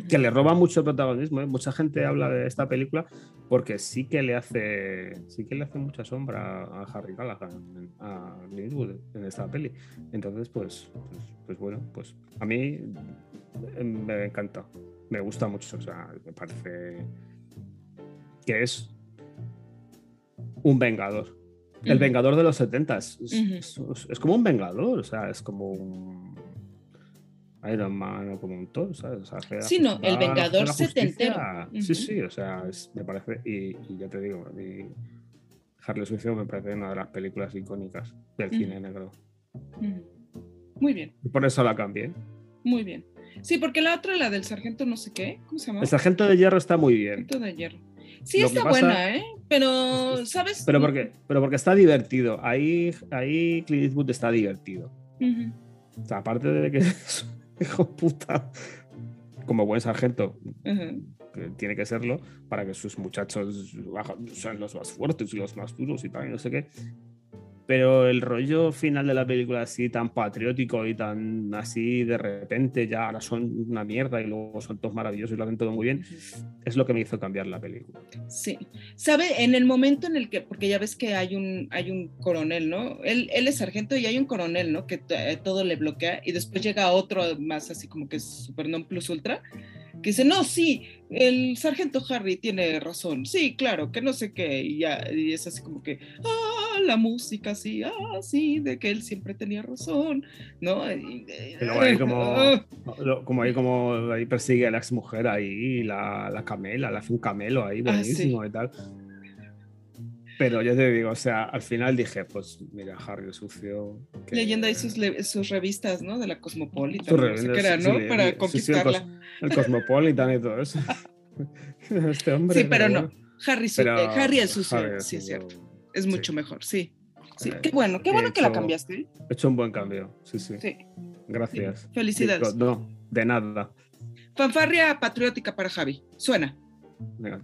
Que le roba mucho protagonismo. ¿eh? Mucha gente habla de esta película porque sí que le hace sí que le hace mucha sombra a Harry Callahan, a Eastwood en esta peli. Entonces, pues, pues, pues bueno, pues a mí eh, me encanta, me gusta mucho, o sea, me parece que es un vengador. El vengador de los 70 es, es- Ujú. es- es como un vengador, o sea, es como un Iron Man o como un Thor, ¿sabes? O sea, hace- Sí, no, el vengador hacer la justicia. setentero. Sí, sí, o sea, es- me parece, y, y ya te digo, a mí Harley Sucio me parece una de las películas icónicas del cine negro. Muy bien, Y por eso la cambié. muy bien. Sí, porque la otra, la del sargento no sé qué, ¿cómo se llama? El Sargento de Hierro está muy bien. Sargento de hierro. Sí, Lo está pasa- buena, ¿eh? Pero, ¿sabes? Pero porque, pero porque está divertido. Ahí, ahí Clint Eastwood está divertido. O sea, aparte de que es hijo puta, como buen sargento, que tiene que serlo, para que sus muchachos sean los más fuertes y los más duros y tal, y no sé qué. Pero el rollo final de la película así tan patriótico y tan así de repente ya ahora son una mierda y luego son todos maravillosos y lo hacen todo muy bien, es lo que me hizo cambiar la película. Sí. ¿Sabe? En el momento en el que, porque ya ves que hay un, hay un coronel, ¿no? Él, él es sargento y hay un coronel, ¿no? Que t- todo le bloquea y después llega otro más así como que es super non plus ultra, que dice, no, sí, el sargento Harry tiene razón, sí, claro, que no sé qué, y ya, y es así como que, ah, la música, sí, ah, sí, de que él siempre tenía razón, ¿no? Y, Y luego ahí como, como ahí como ahí persigue a la ex mujer ahí, la, la camela, le hace un camelo ahí Ah, buenísimo y tal. Pero yo te digo, o sea, al final dije, pues mira, Harry el sucio. que- leyendo ahí sus, le- sus revistas, ¿no? De la Cosmopolitan, no sé qué era, ¿no? sí, Para sí, sí, el conquistarla. cos- El Cosmopolitan y todo eso. este hombre. Sí, pero no. Harry, Pero eh, Harry el sucio, Harry sí es cierto. Es sí. mucho mejor, sí. Sí, Eh, qué bueno, qué bueno que la hecho- cambiaste. ¿eh? He hecho un buen cambio, sí, sí. Sí, Gracias. felicidades. No, de nada. fanfarria patriótica para Javi. Suena. Venga.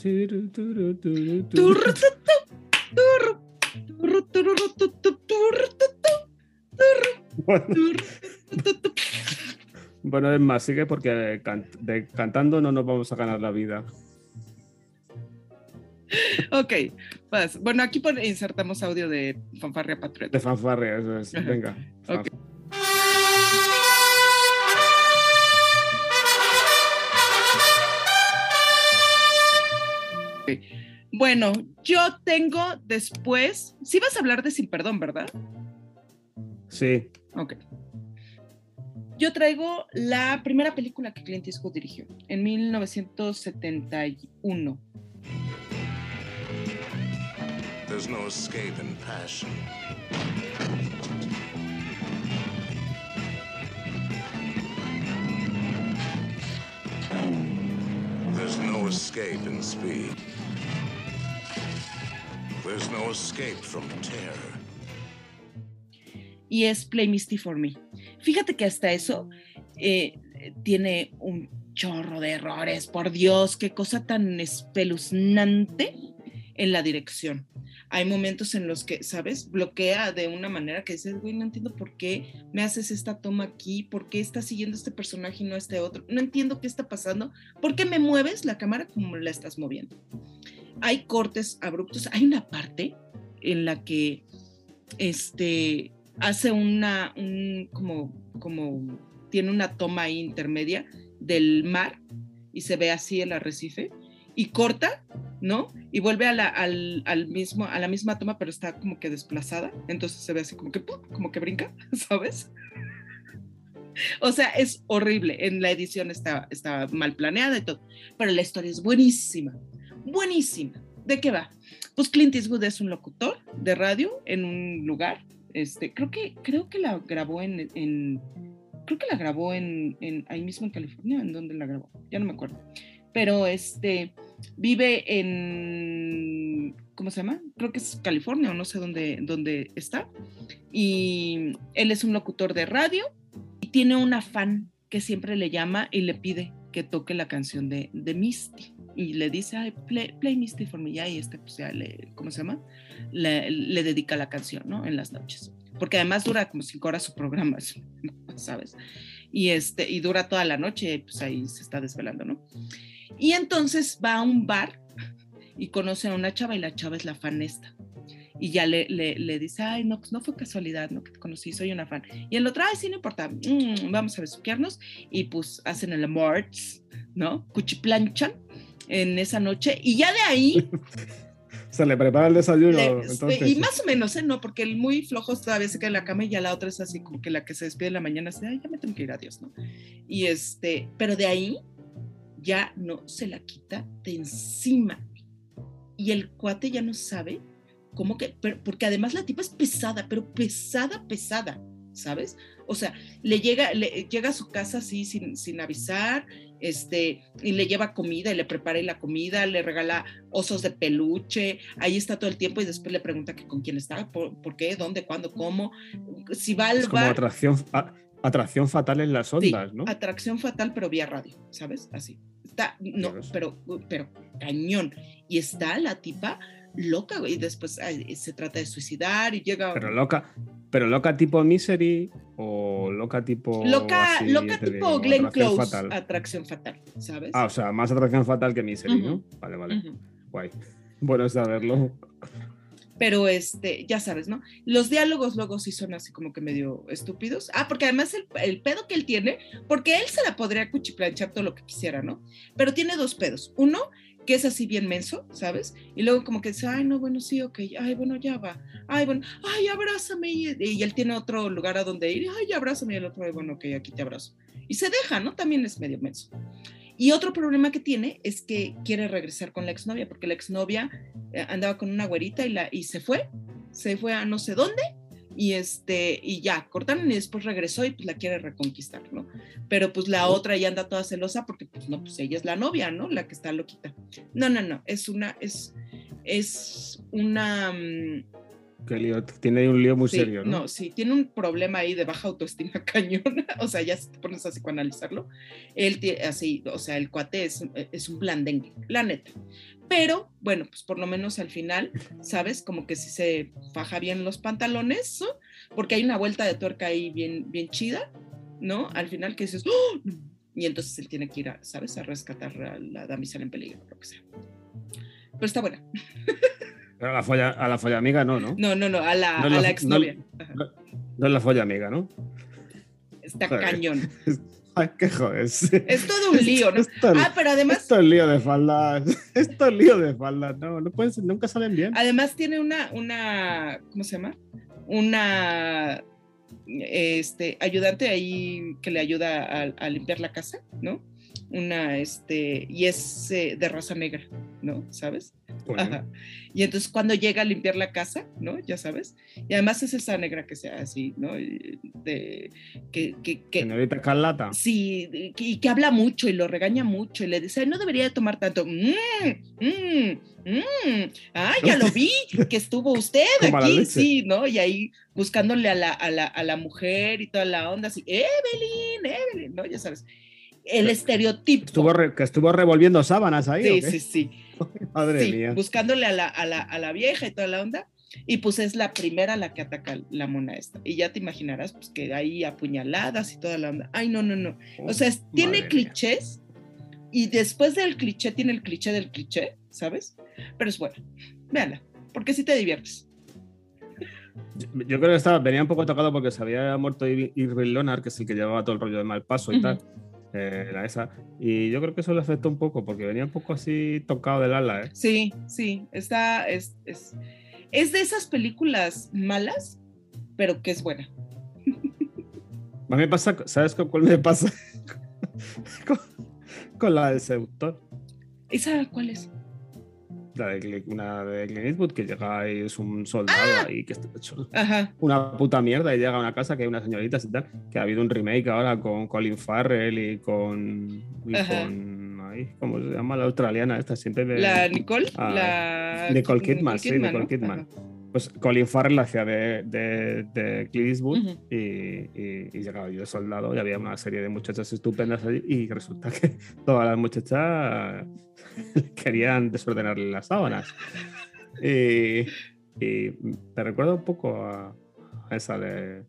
Bueno, es más, sigue porque can- de- cantando no nos vamos a ganar la vida. Ok, pues, bueno, aquí insertamos audio de fanfarria De patriótica. fanfarria, eso es. Venga. Ok. Bueno, yo tengo después. Sí vas a hablar de Sin Perdón, ¿verdad? Sí, Ok. Yo traigo la primera película que Clint Eastwood dirigió en 1971. There's no escape in passion. There's no escape in speed. There's no escape from terror. y es Play Misty for Me. Fíjate que hasta eso eh, tiene un chorro de errores, por Dios, qué cosa tan espeluznante en la dirección. Hay momentos en los que, ¿sabes? Bloquea de una manera que dices, güey, no entiendo por qué me haces esta toma aquí, por qué estás siguiendo este personaje y no este otro. No entiendo qué está pasando. ¿Por qué me mueves la cámara como la estás moviendo? Hay cortes abruptos. Hay una parte en la que este, hace una, un, como, como, tiene una toma intermedia del mar y se ve así el arrecife y corta, ¿no? Y vuelve a la, al, al mismo, a la misma toma, pero está como que desplazada, entonces se ve así como que, ¡pum! como que brinca, ¿sabes? O sea, es horrible. En la edición está, está mal planeada y todo, pero la historia es buenísima, buenísima. ¿De qué va? Pues Clint Eastwood es un locutor de radio en un lugar este, creo que, creo que la grabó en, en creo que la grabó en, en, ahí mismo en California, ¿en dónde la grabó? Ya no me acuerdo. Pero este, vive en, ¿cómo se llama? Creo que es California o no sé dónde, dónde está. Y él es un locutor de radio y tiene una fan que siempre le llama y le pide que toque la canción de, de Misty. Y le dice, Ay, play, play Misty for me, ya, y este, pues ya le, ¿cómo se llama? Le, le, dedica la canción, ¿no? En las noches. Porque además dura como cinco horas su programa, ¿sabes? Y, este, y dura toda la noche, pues ahí se está desvelando, ¿no? Y entonces va a un bar y conoce a una chava y la chava es la fan esta. Y ya le, le, le dice, ay, no, pues no fue casualidad, ¿no? Que te conocí, soy una fan. Y el otro, ay, sí, no importa, mm, vamos a besuquearnos. Y pues hacen el amor, ¿no? Cuchiplanchan en esa noche. Y ya de ahí se le prepara el desayuno. Le, entonces. Y más o menos, ¿eh? No, porque el muy flojo todavía se queda en la cama y ya la otra es así como que la que se despide en la mañana, así, ay, ya me tengo que ir, adiós, ¿no? Y este, pero de ahí ya no se la quita de encima. Y el cuate ya no sabe cómo que, pero, porque además la tipa es pesada, pero pesada, pesada, ¿sabes? O sea, le llega, le, llega a su casa así sin, sin avisar, este, y le lleva comida y le prepara la comida, le regala osos de peluche, ahí está todo el tiempo y después le pregunta que con quién está, por, por qué, dónde, cuándo, cómo, si va al es como atracción, a- atracción fatal en las ondas, sí, ¿no? atracción fatal, pero vía radio, ¿sabes? Así. Está, no, pero, pero cañón. Y está la tipa loca, güey, y después ay, se trata de suicidar y llega... Pero loca, pero loca tipo Misery o loca tipo. loca, así, loca tipo digo, Glenn atracción Close, fatal. atracción fatal, ¿sabes? Ah, o sea, más atracción fatal que Misery, ¿no? Vale, vale. Ujú. Guay. Bueno saberlo. Pero este, ya sabes, ¿no? Los diálogos luego sí son así como que medio estúpidos. Ah, porque además el, el pedo que él tiene, porque él se la podría cuchiplanchar todo lo que quisiera, ¿no? Pero tiene dos pedos. Uno, que es así bien menso, ¿sabes? Y luego como que dice, ay, no, bueno, sí, ok, ay, bueno, ya va. Ay, bueno, ay, abrázame. Y, y él tiene otro lugar a donde ir, ay, abrázame. Y el otro, ay, bueno, ok, aquí te abrazo. Y se deja, ¿no? También es medio menso. Y otro problema que tiene es que quiere regresar con la exnovia, porque la exnovia eh, andaba con una güerita y, la, y se fue, se fue a no sé dónde, y este, y ya, cortaron y después regresó y pues la quiere reconquistar, ¿no? Pero pues la otra ya anda toda celosa porque pues no, pues ella es la novia, ¿no? La que está loquita. No, no, no, es una, es, es una... Que lío, tiene un lío muy sí, serio, ¿no? no, sí, tiene un problema ahí de baja autoestima cañón, o sea, ya si te pones a psicoanalizarlo, él tiene así, o sea, el cuate es, es un blandengue, la neta. Pero, bueno, pues por lo menos al final, ¿sabes? Como que sí se faja bien los pantalones, ¿no? porque hay una vuelta de tuerca ahí bien, bien chida, ¿no? Al final que dices, ¡Oh! y entonces él tiene que ir, a, ¿sabes? A rescatar a la damisela en peligro, lo que sea. Pero está buena. Pero a la folla, a la folla amiga no, ¿no? No, no, no, a la, No a la- la exnovia. No, no es la folla amiga, ¿no? Está Joder. cañón. Ay, qué joder. Es todo un lío, ¿no? Esto, Ah, pero además, esto es lío de faldas. Esto es lío de faldas. No, no pueden, nunca salen bien. además tiene una, una, ¿cómo se llama? Una este, ayudante ahí que le ayuda a, a limpiar la casa, ¿no? Una, este, y es eh, de raza negra, ¿no? ¿Sabes? Bueno, Ajá. Y entonces cuando llega a limpiar la casa, ¿no? Ya sabes. Y además es esa negra que sea así, ¿no? De, que, que, que- Señorita Carlata. Sí, que- y que habla mucho y lo regaña mucho y le dice, "Ay, no debería de tomar tanto. Mm, mm, mm. Ah, ya lo vi, que estuvo usted aquí, sí, ¿no? Y ahí buscándole a la, a la, a la mujer y toda la onda, así, Evelyn, Evelyn, ¿no? Ya sabes. El estereotipo. Estuvo re- que estuvo revolviendo sábanas ahí. ¿o sí, sí, sí. Madre Sí, mía. buscándole a la, a, la, a la vieja y toda la onda. Y pues es la primera la que ataca la mona esta. Y ya te imaginarás, pues que hay apuñaladas y toda la onda. Ay, no, no, no. O sea, es- tiene mía. clichés y después del cliché tiene el cliché del cliché, ¿sabes? Pero es bueno. Véanla, porque si te diviertes. Yo, creo que estaba, venía un poco tocado porque se había muerto Ir- Irving Leonard, que es el que llevaba todo el rollo de mal paso y Ujú. tal. Eh, la esa. Y yo creo que eso le afectó un poco porque venía un poco así tocado del ala, ¿eh? Sí, sí, está, es, es, es de esas películas malas, pero que es buena. A mí me pasa, ¿sabes con cuál me pasa? con, con la del seductor. ¿Esa cuál es? La de, Cli- una de Clint Eastwood que llega y es un soldado Ah. ahí que está hecho Ajá. una puta mierda y llega a una casa que hay unas señoritas y tal. Que ha habido un remake ahora con Colin Farrell y con. Y con ay, ¿Cómo se llama la australiana esta? Siempre me- La Nicole, Ah, la Nicole Kidman, sí, Nicole. Kidman. Ajá. Pues Colin Farrell hacía de, de, de Clint Eastwood Ujú. y, y, y llegaba yo de soldado y había una serie de muchachas estupendas allí y resulta que todas las muchachas querían desordenarle las sábanas. Y, y me recuerda un poco a, a esa de,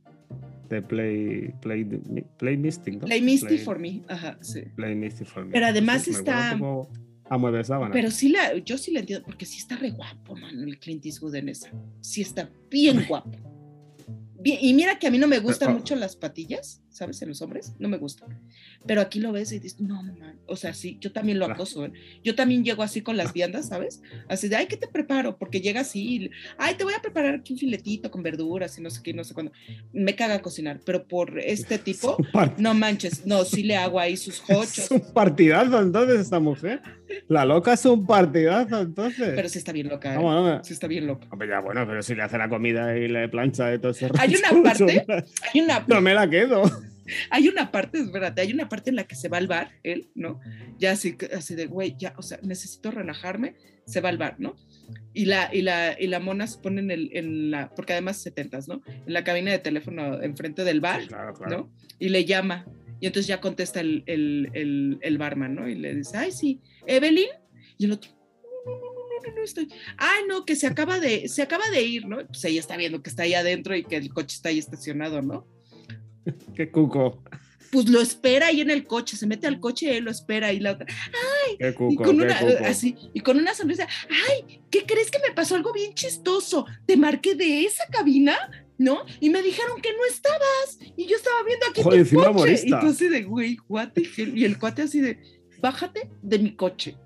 de Play, Play, Play Mystic, ¿no? Play Misty Play- for me. Ajá, sí. Play Mystic for me. Pero además recuerda está- a Mueve Sábanas. Pero sí la, yo sí la entiendo, porque sí está re guapo, mano, el Clint Eastwood en esa. Sí está bien guapo. Y mira que a mí no me gustan Pero- mucho las patillas, ¿sabes? En los hombres, no me gustan. Pero aquí lo ves y dices, no, man. O sea, sí, yo también lo Ah. acoso. ¿eh? Yo también llego así con las viandas, ¿sabes? Así de, ay, ¿qué te preparo? Porque llega así, ay, te voy a preparar aquí un filetito con verduras y no sé qué, no sé cuándo. Me caga cocinar, pero por este tipo, Es no manches, no, sí le hago ahí sus Es hochos. un partidazo entonces esta mujer. La loca es un partidazo entonces. Pero sí está bien loca. ¿eh? Vamos, no me- Sí está bien loca. Ya bueno, pero si le hace la comida y le plancha y todo eso. Hay una parte- Hay una, No me la quedo. hay una parte, espérate, hay una parte en la que se va al bar, él, ¿no? Ya así, así de, güey, ya, o sea, necesito relajarme, se va al bar, ¿no? Y la, y la, y la mona se pone en, el, en la, porque además setentas, ¿no? En la cabina de teléfono enfrente del bar, Sí, claro, claro. ¿no? Y le llama. Y entonces ya contesta el, el, el, el barman, ¿no? Y le dice, ay, sí, Evelyn. Y el otro, no, no, estoy. Ay, no, que se acaba de, se acaba de ir, ¿no? Pues ella está viendo que está ahí adentro y que el coche está ahí estacionado, ¿no? Qué cuco. Pues lo espera ahí en el coche, se mete al coche y él lo espera y la otra. Qué Y cuco. con qué una, cuco. así, y con una sonrisa, ay, ¿qué crees que me pasó algo bien chistoso? Te marqué de esa cabina, ¿no? Y me dijeron que no estabas. Y yo estaba viendo aquí Joder, tu coche. Y tú así de, güey, what the hell? Y el cuate así de, bájate de mi coche.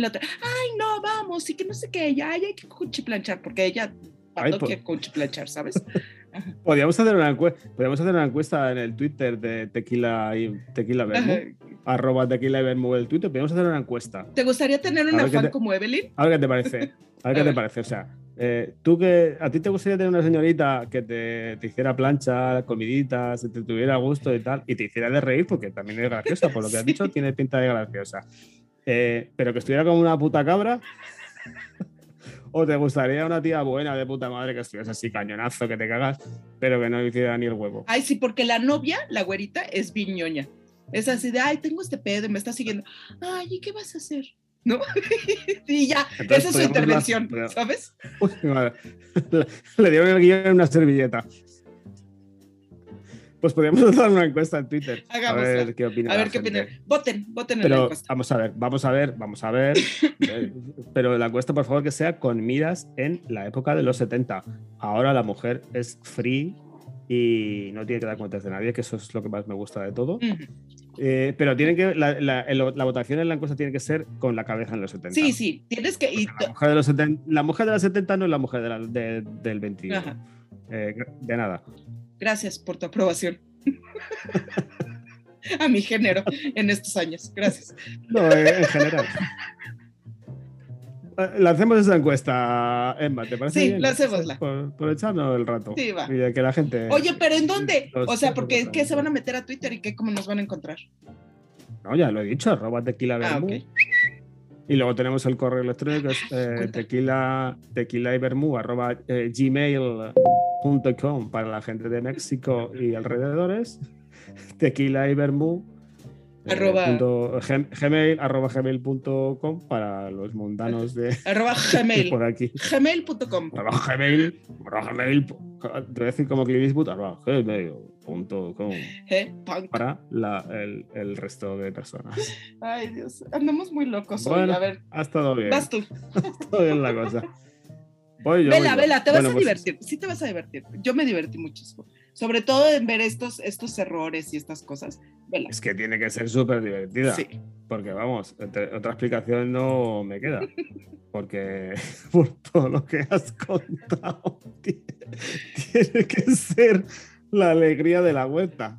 Y la otra, ay, no, vamos, y que no sé qué, ya, ya hay que cuchiplanchar, porque ella mandó po- que cuchiplanchar, ¿sabes? Podríamos hacer una encuesta. Podríamos hacer una encuesta en el Twitter de Tequila y Tequila Vermú. Ajá. Arroba Tequila y Vermú el Twitter. Podríamos hacer una encuesta. ¿Te gustaría tener una fan te- como Evelyn? A ver qué te parece. A ver qué te parece. O sea, eh, tú que a ti te gustaría tener una señorita que te, te hiciera plancha, comiditas, te tuviera gusto y tal, y te hiciera de reír, porque también es graciosa, por lo que has Sí. dicho, tiene pinta de graciosa. Eh, pero que estuviera como una puta cabra. ¿O te gustaría una tía buena de puta madre que estuviese así cañonazo, que te cagas, pero que no hiciera ni el huevo? Ay, sí, porque la novia, la güerita, es viñoña. Es así de, ay, tengo este pedo y me está siguiendo. Ay, ¿y qué vas a hacer? ¿No? y ya, Entonces esa es su intervención, ¿sabes? Uy, mi madre. Le dieron el guion en una servilleta. Pues podríamos hacer una encuesta en Twitter. Hagámosla. A ver qué opina A ver qué opinan. Voten, voten en la Pero encuesta. vamos a ver, vamos a ver, vamos a ver. Eh, Pero la encuesta, por favor, que sea con miras en la época de los 70. Ahora la mujer es free y no tiene que dar cuentas de nadie, que eso es lo que más me gusta de todo. Eh, pero tiene que, la, la- la votación en la encuesta tiene que ser con la cabeza en los 70. Sí, sí, tienes que. y La mujer de los 70, la mujer de los 70 no es la mujer de la- de- del 21. Ajá. Eh, de nada. Gracias por tu aprobación. a mi género en estos años. Gracias. No, en general. Eh, Lancemos esa encuesta, Emma, ¿te parece? Sí, bien? lancémosla. Por, por echarnos el rato. Sí, va. Y de que la gente. Oye, pero ¿en dónde? O sea, porque de ¿qué se van a meter a Twitter y qué cómo nos van a encontrar? No, ya lo he dicho, arroba tequila Ah, vermú. Y luego tenemos el correo electrónico, es eh, tequila, tequila y arroba eh, gmail.com para la gente de México y alrededores. Tequila y eh, Arroba- punto- gmail, arroba gmail.com para los mundanos de Arroba Gmail. por aquí. Gmail.com. Arroba gmail, arroba gmail, te voy a decir como Clint Eastwood, gmail.com ¿Eh? Punk. para la- el, el resto de personas. Ay, Dios. Andamos muy locos hoy. Bueno, A ver, Ha estado bien. vas tú. Todo bien la cosa. Voy yo, Vela, voy yo. vela, te vas a pues, divertir. Sí te vas a divertir. Yo me divertí muchísimo. Sobre todo en ver estos, estos errores y estas cosas. Vela. Es que tiene que ser súper divertida. Sí. Porque vamos, otra otra explicación no me queda. Porque por todo lo que has contado, tiene, tiene que ser la alegría de la vuelta.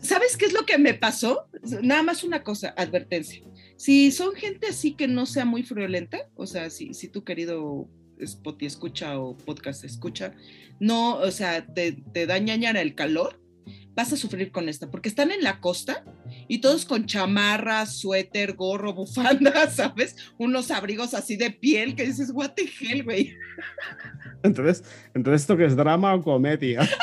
¿Sabes qué es lo que me pasó? Nada más una cosa, advertencia. Si son gente así que no sea muy friolenta, o sea, si, si tu querido Spotify escucha o podcast escucha, no, o sea, te, te da ñañara el calor, vas a sufrir con esta, porque están en la costa y todos con chamarra, suéter, gorro, bufanda, ¿sabes? Unos abrigos así de piel que dices, what the hell, güey. Entonces, entonces ¿esto que es drama o comedia?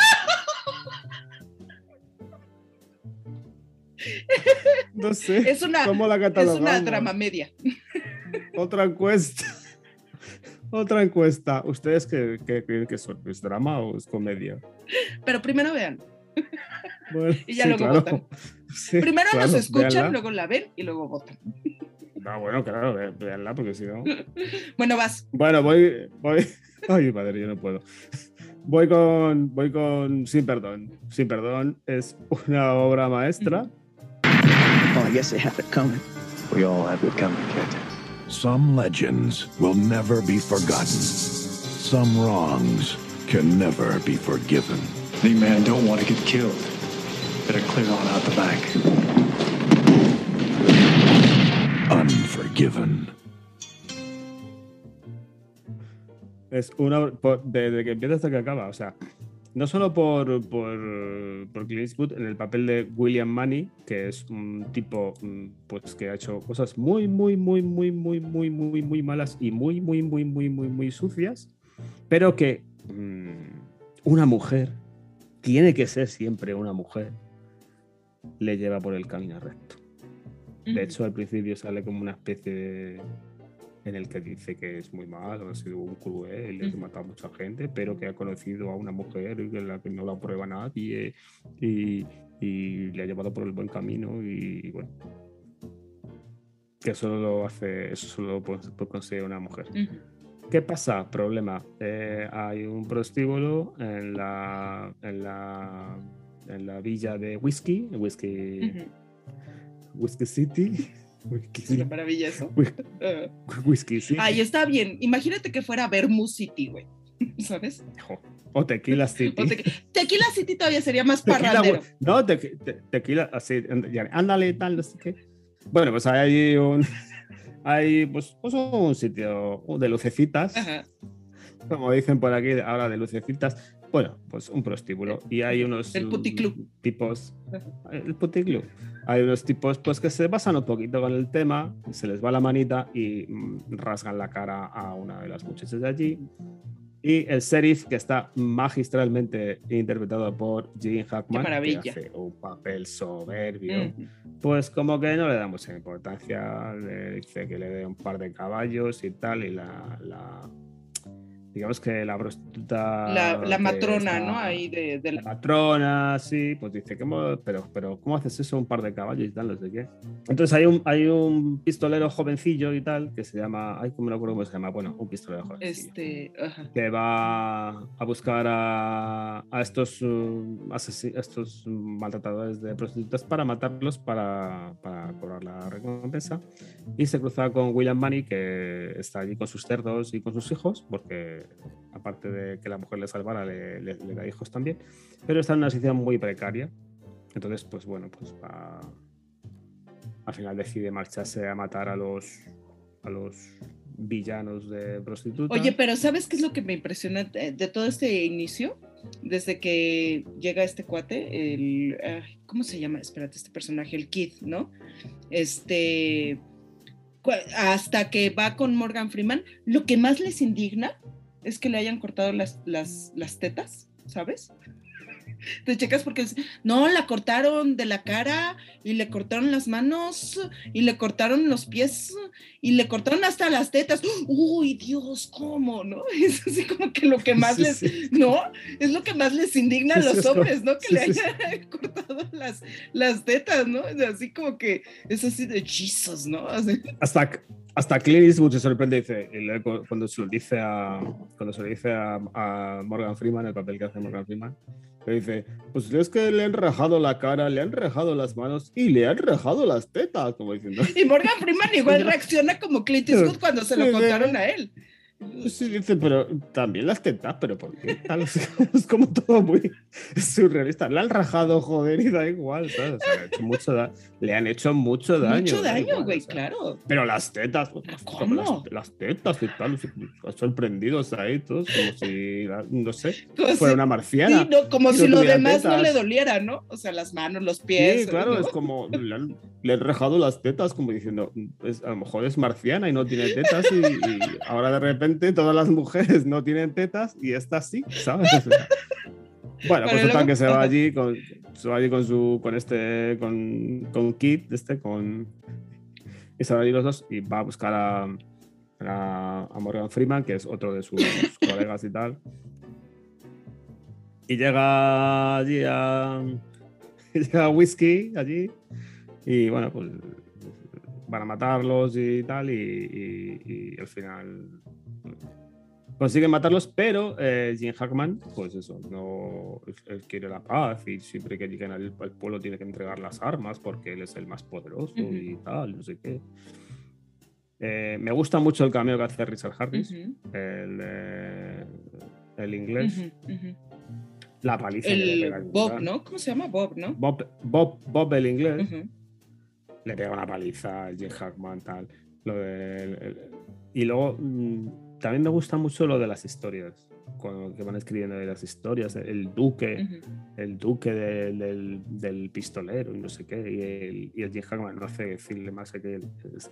No sé. Es una, ¿Cómo la es una drama media. Otra encuesta. Otra encuesta. ¿Ustedes qué, qué creen que son? ¿Es drama o es comedia? Pero primero vean. Bueno, Y ya sí, luego claro. votan. Sí, Primero claro, nos escuchan, véanla. luego la ven y luego votan. No, bueno, claro, ve- véanla porque si no. Bueno, vas. Bueno, voy, voy. Ay, madre, yo no puedo. Voy con, voy con Sin Perdón. Sin Perdón es una obra maestra. Oh, I guess they have it coming. We all have it coming, Captain. Some legends will never be forgotten. Some wrongs can never be forgiven. The man don't want to get killed. Better clear on out the back. Unforgiven. Es una por- desde que empieza hasta que acaba. O sea, no solo por, por, por Clint Eastwood en el papel de William Money, que es un tipo mm, pues, que ha hecho cosas muy, muy, muy, muy, muy, muy, muy, muy malas y muy, muy, muy, muy, muy, muy sucias, pero que mm, una mujer tiene que ser siempre una mujer, le lleva por el camino recto. De hecho, al principio sale como una especie de. En el que dice que es muy malo, ha sido un cruel, y ha matado a mucha gente, pero que ha conocido a una mujer que la que no la prueba nadie y, y le ha llevado por el buen camino y, bueno. Que eso lo hace, eso solo puede, puede conseguir una mujer. Ujú. ¿Qué pasa? Problema. Eh, hay un prostíbulo en la, en la, en la villa de Whisky, Whisky, Ujú. Whisky City. Whisky Es una City. maravilla eso. Whis-. Whisky City. Ay, está bien. Imagínate que fuera Vermouth City, güey. ¿Sabes? O Tequila City. O te- Tequila City todavía sería más Tequila, parrandero. no, te- tequila, así, ya, ándale, tal, no sé qué. Bueno, pues hay un, hay pues, pues un sitio de lucecitas, Ajá. como dicen por aquí, ahora de lucecitas. Bueno, pues un prostíbulo. Y hay unos El puticlub. mm, tipos. El puticlub. Hay unos tipos pues que se basan un poquito con el tema, se les va la manita y mm, rasgan la cara a una de las muchachas de allí. Y el sheriff, que está magistralmente interpretado por Gene Hackman, que hace un papel soberbio, Ujú. pues como que no le da mucha importancia, le dice que le dé un par de caballos y tal, y la, la- digamos que la prostituta... La, la matrona, ¿no? Ahí de, de la la- matrona, sí, pues dice, ¿cómo, pero, pero ¿cómo haces eso? Un par de caballos y tal, no sé qué. Entonces hay un, hay un pistolero jovencillo y tal, que se llama, ay, ¿cómo no acuerdo cómo se llama? Bueno, un pistolero jovencillo. Este. Ajá. Que va a buscar a, a estos, a estos maltratadores de prostitutas para matarlos para, para cobrar la recompensa. Y se cruza con William Money, que está allí con sus cerdos y con sus hijos, porque aparte de que la mujer le salvara, le, da hijos también. Pero está en una situación muy precaria. Entonces, pues bueno, pues va- al final decide marcharse a matar a los, a los villanos de prostituta. Oye, pero ¿sabes qué es lo que me impresiona de, todo este inicio? Desde que llega este cuate, el. ¿Cómo se llama? Espérate, este personaje, el Kid, ¿no? Este. Hasta que va con Morgan Freeman, lo que más les indigna es que le hayan cortado las, las, las tetas, ¿sabes? Te checas porque no, la cortaron de la cara y le cortaron las manos y le cortaron los pies y le cortaron hasta las tetas. Uy, Dios, ¿cómo? ¿No? Es así como que lo que más Sí, les, sí. ¿no? Es lo que más les indigna a sí, los hombres, ¿no? Que le hayan cortado las, las tetas, ¿no? Es así como que es así de Jesus, ¿no? Así- hasta, hasta Clint Eastwood se sorprende dice, cuando se lo dice a cuando se lo dice a, a Morgan Freeman, el papel que hace Morgan Freeman, le dice, pues es que le han rajado la cara, le han rajado las manos y le han rajado las tetas, como diciendo. Y Morgan Freeman igual reacciona como Clint Eastwood cuando se lo contaron a él. Pues Sí, dice, pero también las tetas, pero ¿por qué? Es como- todo muy surrealista. Le han rajado, joder, y da igual, ¿sabes? O sea, le, ha hecho mucho da- le han hecho mucho daño. Mucho da daño, igual, güey, o sea. claro. Pero las tetas, pues, ¿Pero como las, cómo? las tetas y tal, sorprendidos ahí todos, como si, no sé, Como fuera si- una marciana. sí, no, como si no lo demás no tetas. le doliera, ¿no? O sea, las manos, los pies. Sí, claro, ¿no? es como le han, le han rajado las tetas, como diciendo, es- a lo mejor es marciana y no tiene tetas, y, y ahora de repente todas las mujeres no tienen tetas y esta sí, ¿sabes? Bueno, pues total que se va allí con, se va allí con su, con este, con, con Kit, este, con y se van allí los dos y va a buscar a, a, a Morgan Freeman, que es otro de sus colegas y tal. Y llega allí a, llega Whisky allí y bueno, pues van a matarlos y tal y, y- y al final consiguen matarlos, pero eh, Jim Hackman, pues eso, no él- él quiere la paz y siempre que lleguen al, al pueblo tiene que entregar las armas porque él es el más poderoso Ujú. y tal, no sé qué. Eh, me gusta mucho el cameo que hace Richard Harris, Ujú, el, eh, el inglés, ujú, ujú. la paliza. que le El pega el Bob. ¿no? ¿Cómo se llama? Bob, ¿no? Bob, Bob, Bob el inglés le pega una paliza al Jim Hackman, tal. Lo del- el- y luego mm, también me gusta mucho lo de las historias, cuando que van escribiendo de las historias, el duque, Ujú. el duque de- del, del pistolero y no sé qué, y el, y el Jim Hackman no hace decirle más que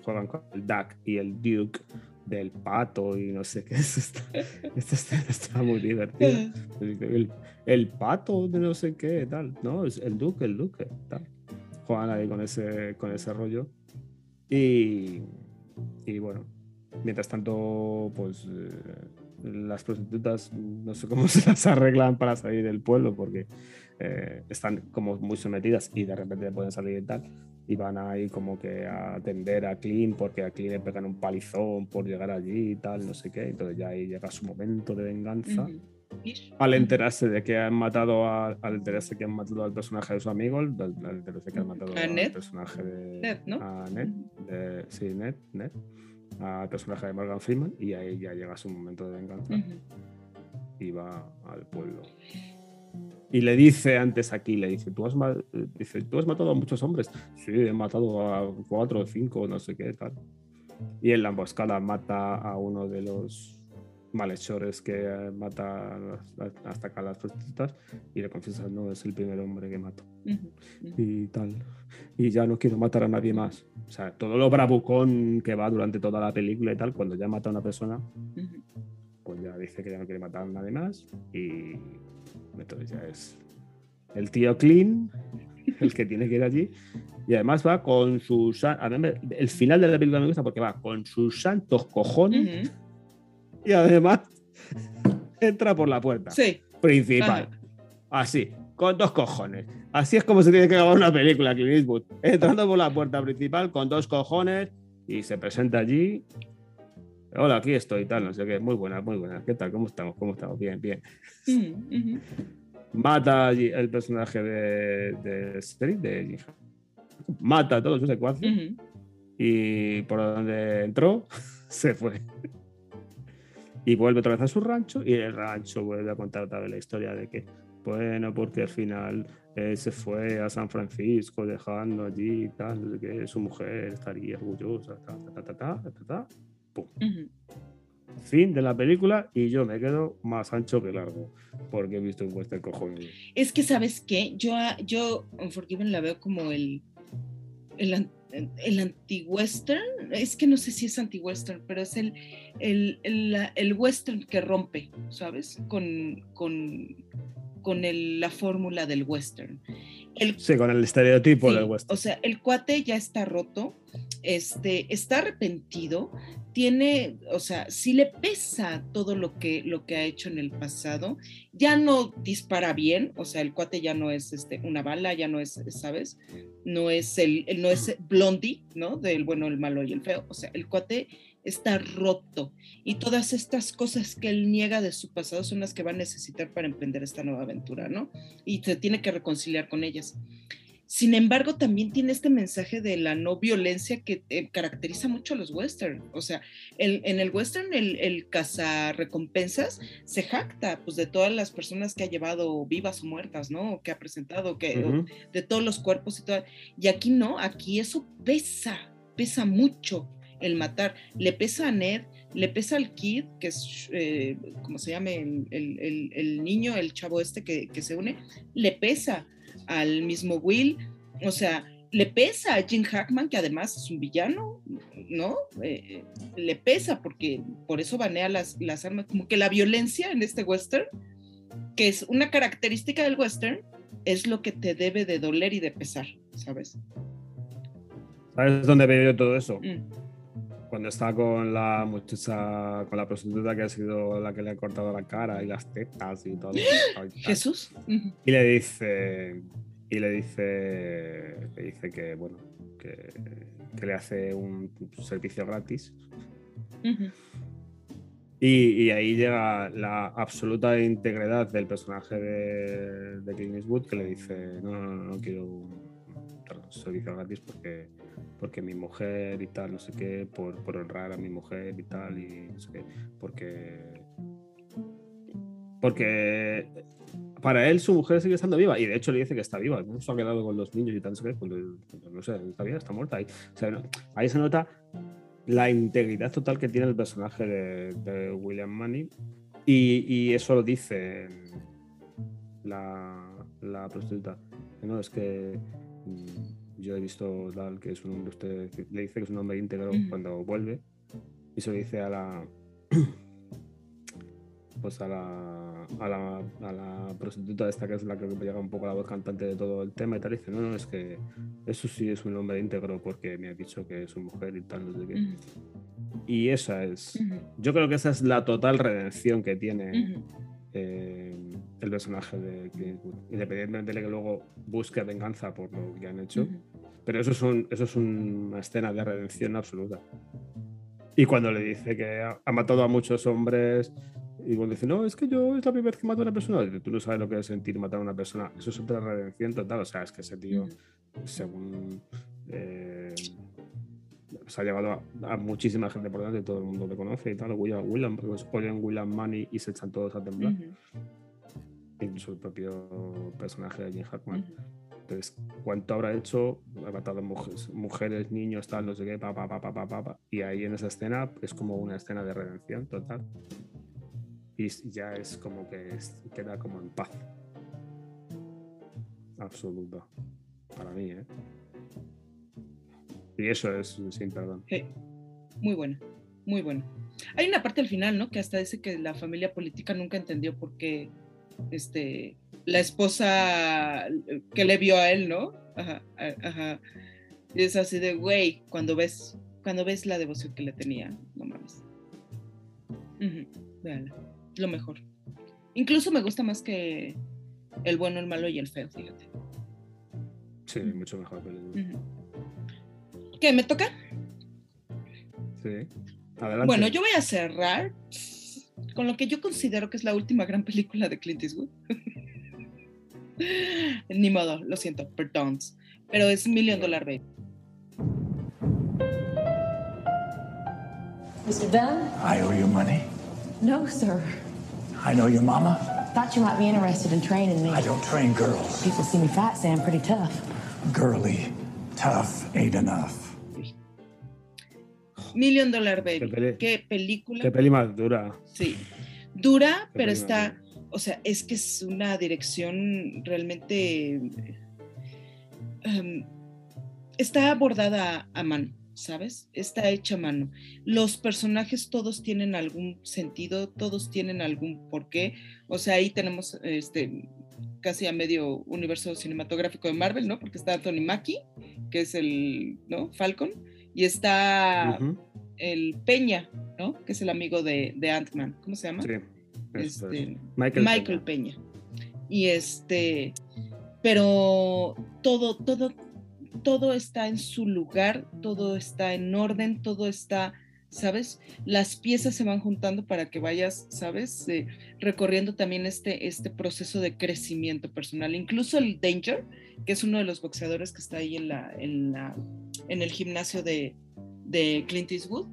juegan con el duck y el duke del pato y no sé qué. Eso está, esto está, está muy divertido. El, el pato de no sé qué, tal. No, es el duque, el duque, tal. Juegan ahí con ese, con ese rollo. Y, y bueno, mientras tanto, pues eh, las prostitutas no sé cómo se las arreglan para salir del pueblo porque eh, están como muy sometidas y de repente pueden salir y tal. Y van ahí como que a atender a Clean porque a Clean le pegan un palizón por llegar allí y tal, no sé qué. Entonces ya ahí llega su momento de venganza al enterarse de que han matado a, al enterarse que han matado al personaje de su amigo, al, al enterarse que han matado al personaje de Ned, ¿no? a Ned, de- sí, Ned, Ned, al personaje de Morgan Freeman y ahí ya llega su momento de venganza y va al pueblo. Y le dice antes aquí, le dice, ¿tú has, ma- dice, ¿tú has matado a muchos hombres? Sí, he matado a cuatro o cinco, no sé qué, tal. Y en la emboscada mata a uno de los malhechores que eh, mata hasta acá a las prostitutas y le confiesa, no, es el primer hombre que mato Ujú. Ujú. y tal. Y ya no quiero matar a nadie más. O sea, todo lo bravucón que va durante toda la película y tal, cuando ya mata a una persona, Ujú. pues ya dice que ya no quiere matar a nadie más y entonces ya es el tío clean el que tiene que ir allí y además va con sus el final de la película me gusta porque va con sus santos cojones. Y además entra por la puerta Sí. principal Ajá. así con dos cojones así es como se tiene que grabar una película Clint Eastwood entrando por la puerta principal con dos cojones y se presenta allí Hola, aquí estoy, tal, no sé qué. Muy buena, muy buena. ¿Qué tal? ¿Cómo estamos? ¿Cómo estamos? Bien, bien. Mata allí el personaje de, de Street, de. Mata a todos sus secuaces Ujú. y por donde entró se fue. Y vuelve otra vez a su rancho y el rancho vuelve a contar otra vez la historia de que, bueno, porque al final eh, se fue a San Francisco dejando allí tal, no sé qué, su mujer estaría orgullosa, ta, ta, ta, ta, ta, ta, ta pum. Uh -huh. Fin de la película y yo me quedo más ancho que largo, porque he visto un western cojones. Es que, ¿sabes qué? Yo, yo Unforgiven la veo como el, el el anti-western. Es que no sé si es anti-western, pero es el, el, el, el western que rompe, ¿sabes? Con, con, con el- la fórmula del western. El Sí, con el estereotipo Sí, del western. O sea, el cuate ya está roto, este, está arrepentido, tiene, o sea, si le pesa todo lo que, lo que ha hecho en el pasado, ya no dispara bien, o sea, el cuate ya no es este, una bala, ya no es, ¿sabes? No es el, el- no es Blondie, ¿no? Del bueno, el malo y el feo. O sea, el cuate está roto y todas estas cosas que él niega de su pasado son las que va a necesitar para emprender esta nueva aventura, ¿no? Y se tiene que reconciliar con ellas. Sin embargo, también tiene este mensaje de la no violencia que eh, caracteriza mucho a los western. O sea, el- en el western el, el recompensas se jacta pues, de todas las personas que ha llevado vivas o muertas, ¿no? Que ha presentado, que, de todos los cuerpos y todo. Y aquí no, aquí eso pesa, pesa mucho el matar. Le pesa a Ned, le pesa al Kid, que es, eh, ¿cómo se llama? El, el- el- el niño, el chavo este que, que se une, le pesa al mismo Will, o sea, le pesa a Jim Hackman, que además es un villano, ¿no? Eh, le pesa porque por eso banea las, las armas, como que la violencia en este western, que es una característica del western, es lo que te debe de doler y de pesar, ¿sabes? ¿Sabes dónde veo yo todo eso? Mm. Cuando está con la muchacha, con la prostituta que ha sido la que le ha cortado la cara y las tetas y todo. Jesús. Y le dice, y le dice, le dice que, bueno, que, que le hace un servicio gratis. Y, y ahí llega la absoluta integridad del personaje de, de Clint Eastwood que le dice, no, no, no, no quiero un servicio gratis porque, porque mi mujer y tal, no sé qué, por, por honrar a mi mujer y tal, y no sé qué, porque... Porque para él su mujer sigue estando viva y de hecho le dice que está viva, ¿no? Se ha quedado con los niños y tal, no sé qué, pues, no sé, está viva, está muerta. Ahí, ahí se nota la integridad total que tiene el personaje de, William Manning y, y eso lo dice la, la prostituta. No, es que mm, yo he visto tal, que es un hombre, usted le dice que es un hombre íntegro Ujú. cuando vuelve y se lo dice a la pues a la, a la, a la prostituta esta que es la que llega un poco la voz cantante de todo el tema y tal, y dice, no, no, es que eso sí es un hombre íntegro porque me ha dicho que es su mujer y tal, no sé qué. Ujú. Y esa es, Ujú. yo creo que esa es la total redención que tiene eh, el personaje de Clint Eastwood, independientemente de que luego busque venganza por lo que han hecho. Ujú. Pero eso es, un, eso es una escena de redención absoluta. Y cuando le dice que ha, ha matado a muchos hombres, y cuando dice, no, es que yo es la primera vez que mato a una persona, dice, tú no sabes lo que es sentir matar a una persona. Eso es otra redención total. O sea, es que ese tío, según. eh, se ha llevado a, a muchísima gente por delante, todo el mundo le conoce y tal. William, William porque se oyen William Money y se echan todos a temblar. Ujú. Incluso el propio personaje de Jim Hackman. Ujú. Entonces, ¿cuánto habrá hecho? Ha matado mujeres, mujeres, niños, tal, no sé qué, pa, pa, pa, pa, pa, pa. Y ahí en esa escena es como una escena de redención total. Y ya es como que es- queda como en paz. Absoluta. Para mí, ¿eh? Y eso es sin perdón. Sí. Muy buena, muy buena. Hay una parte al final, ¿no? Que hasta dice que la familia política nunca entendió por qué este, la esposa eh, que le vio a él, ¿no? Ajá, ajá. Y es así de, güey, cuando ves, cuando ves la devoción que le tenía, no mames. Véanla, lo mejor. Incluso me gusta más que el bueno, el malo y el feo, fíjate. Sí, mucho mejor película. Ujú. ¿Qué, me toca? Sí. Adelante. Bueno, yo voy a cerrar con lo que yo considero que es la última gran película de Clint Eastwood. Ni modo, lo siento, perdón. Pero es Million Dollar Baby. Mr. Dunn, I owe you money. No, sir. I know your mama. Thought you might be interested in training me. I don't train girls. People see me fight, say I'm pretty tough. Girly, tough ain't enough. Million Dollar Baby. Qué peli- Qué película. Qué peli más dura. Sí. Dura, Qué pero está, dura. o sea, es que es una dirección realmente... em, está abordada a, a mano, ¿sabes? Está hecha a mano. Los personajes todos tienen algún sentido, todos tienen algún porqué. O sea, ahí tenemos este casi a medio universo cinematográfico de Marvel, ¿no? Porque está Anthony Mackie, que es el, ¿no? Falcon, y está el Peña, ¿no? Que es el amigo de, de Ant-Man. ¿Cómo se llama? Sí. Este, es. Michael, Michael Peña. Peña. Y este, pero todo, todo, todo está en su lugar, todo está en orden, todo está, ¿sabes? Las piezas se van juntando para que vayas, ¿sabes? Eh, recorriendo también este, este proceso de crecimiento personal. Incluso el Danger, que es uno de los boxeadores que está ahí en, la, en, la, en el gimnasio de, de Clint Eastwood,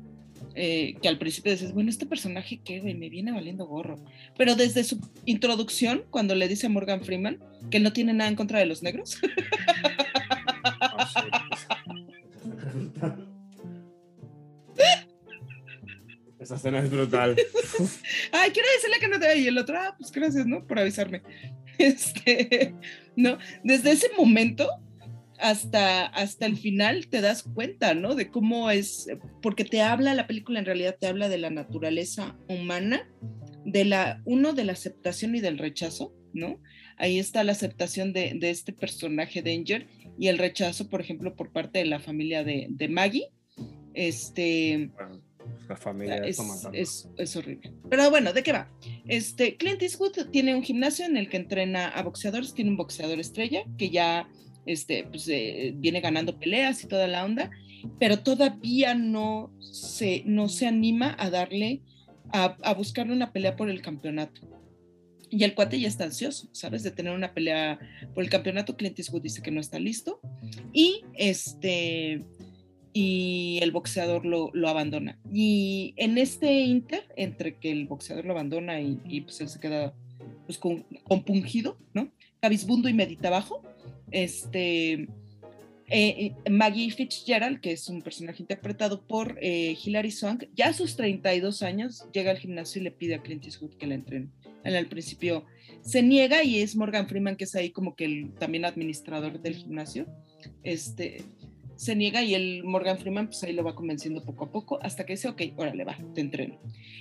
eh, que al principio dices, bueno, este personaje qué, güey, me viene valiendo gorro. Pero desde su introducción, cuando le dice a Morgan Freeman que no tiene nada en contra de los negros, Esa escena es brutal. ay, quiero decirle que no te y el otro, ah, pues gracias, ¿no? Por avisarme. Este, ¿no? Desde ese momento hasta, hasta el final te das cuenta, ¿no? De cómo es, porque te habla, la película en realidad te habla de la naturaleza humana, de la, uno, de la aceptación y del rechazo, ¿no? Ahí está la aceptación de, de este personaje Danger y el rechazo, por ejemplo, por parte de la familia de, de Maggie. Este, Bueno, la familia es, es- es horrible. Pero bueno, ¿de qué va? Este, Clint Eastwood tiene un gimnasio en el que entrena a boxeadores, tiene un boxeador estrella que ya este, pues, eh, viene ganando peleas y toda la onda, pero todavía no se, no se anima a darle, a, a buscarle una pelea por el campeonato. Y el cuate ya está ansioso, ¿sabes? De tener una pelea por el campeonato. Clint Eastwood dice que no está listo. Y este y el boxeador lo, lo abandona. Y en este inter, entre que el boxeador lo abandona y, pues él se queda pues, compungido, ¿no? Cabizbundo y medita abajo, este, eh, eh, Maggie Fitzgerald, que es un personaje interpretado por eh, Hilary Swank, ya a sus 32 años llega al gimnasio y le pide a Clint Eastwood que la entrene. Al principio se niega y es Morgan Freeman, que es ahí como que el también administrador del gimnasio. Este, se niega y el Morgan Freeman pues ahí lo va convenciendo poco a poco hasta que dice, ok, órale, va, te entreno.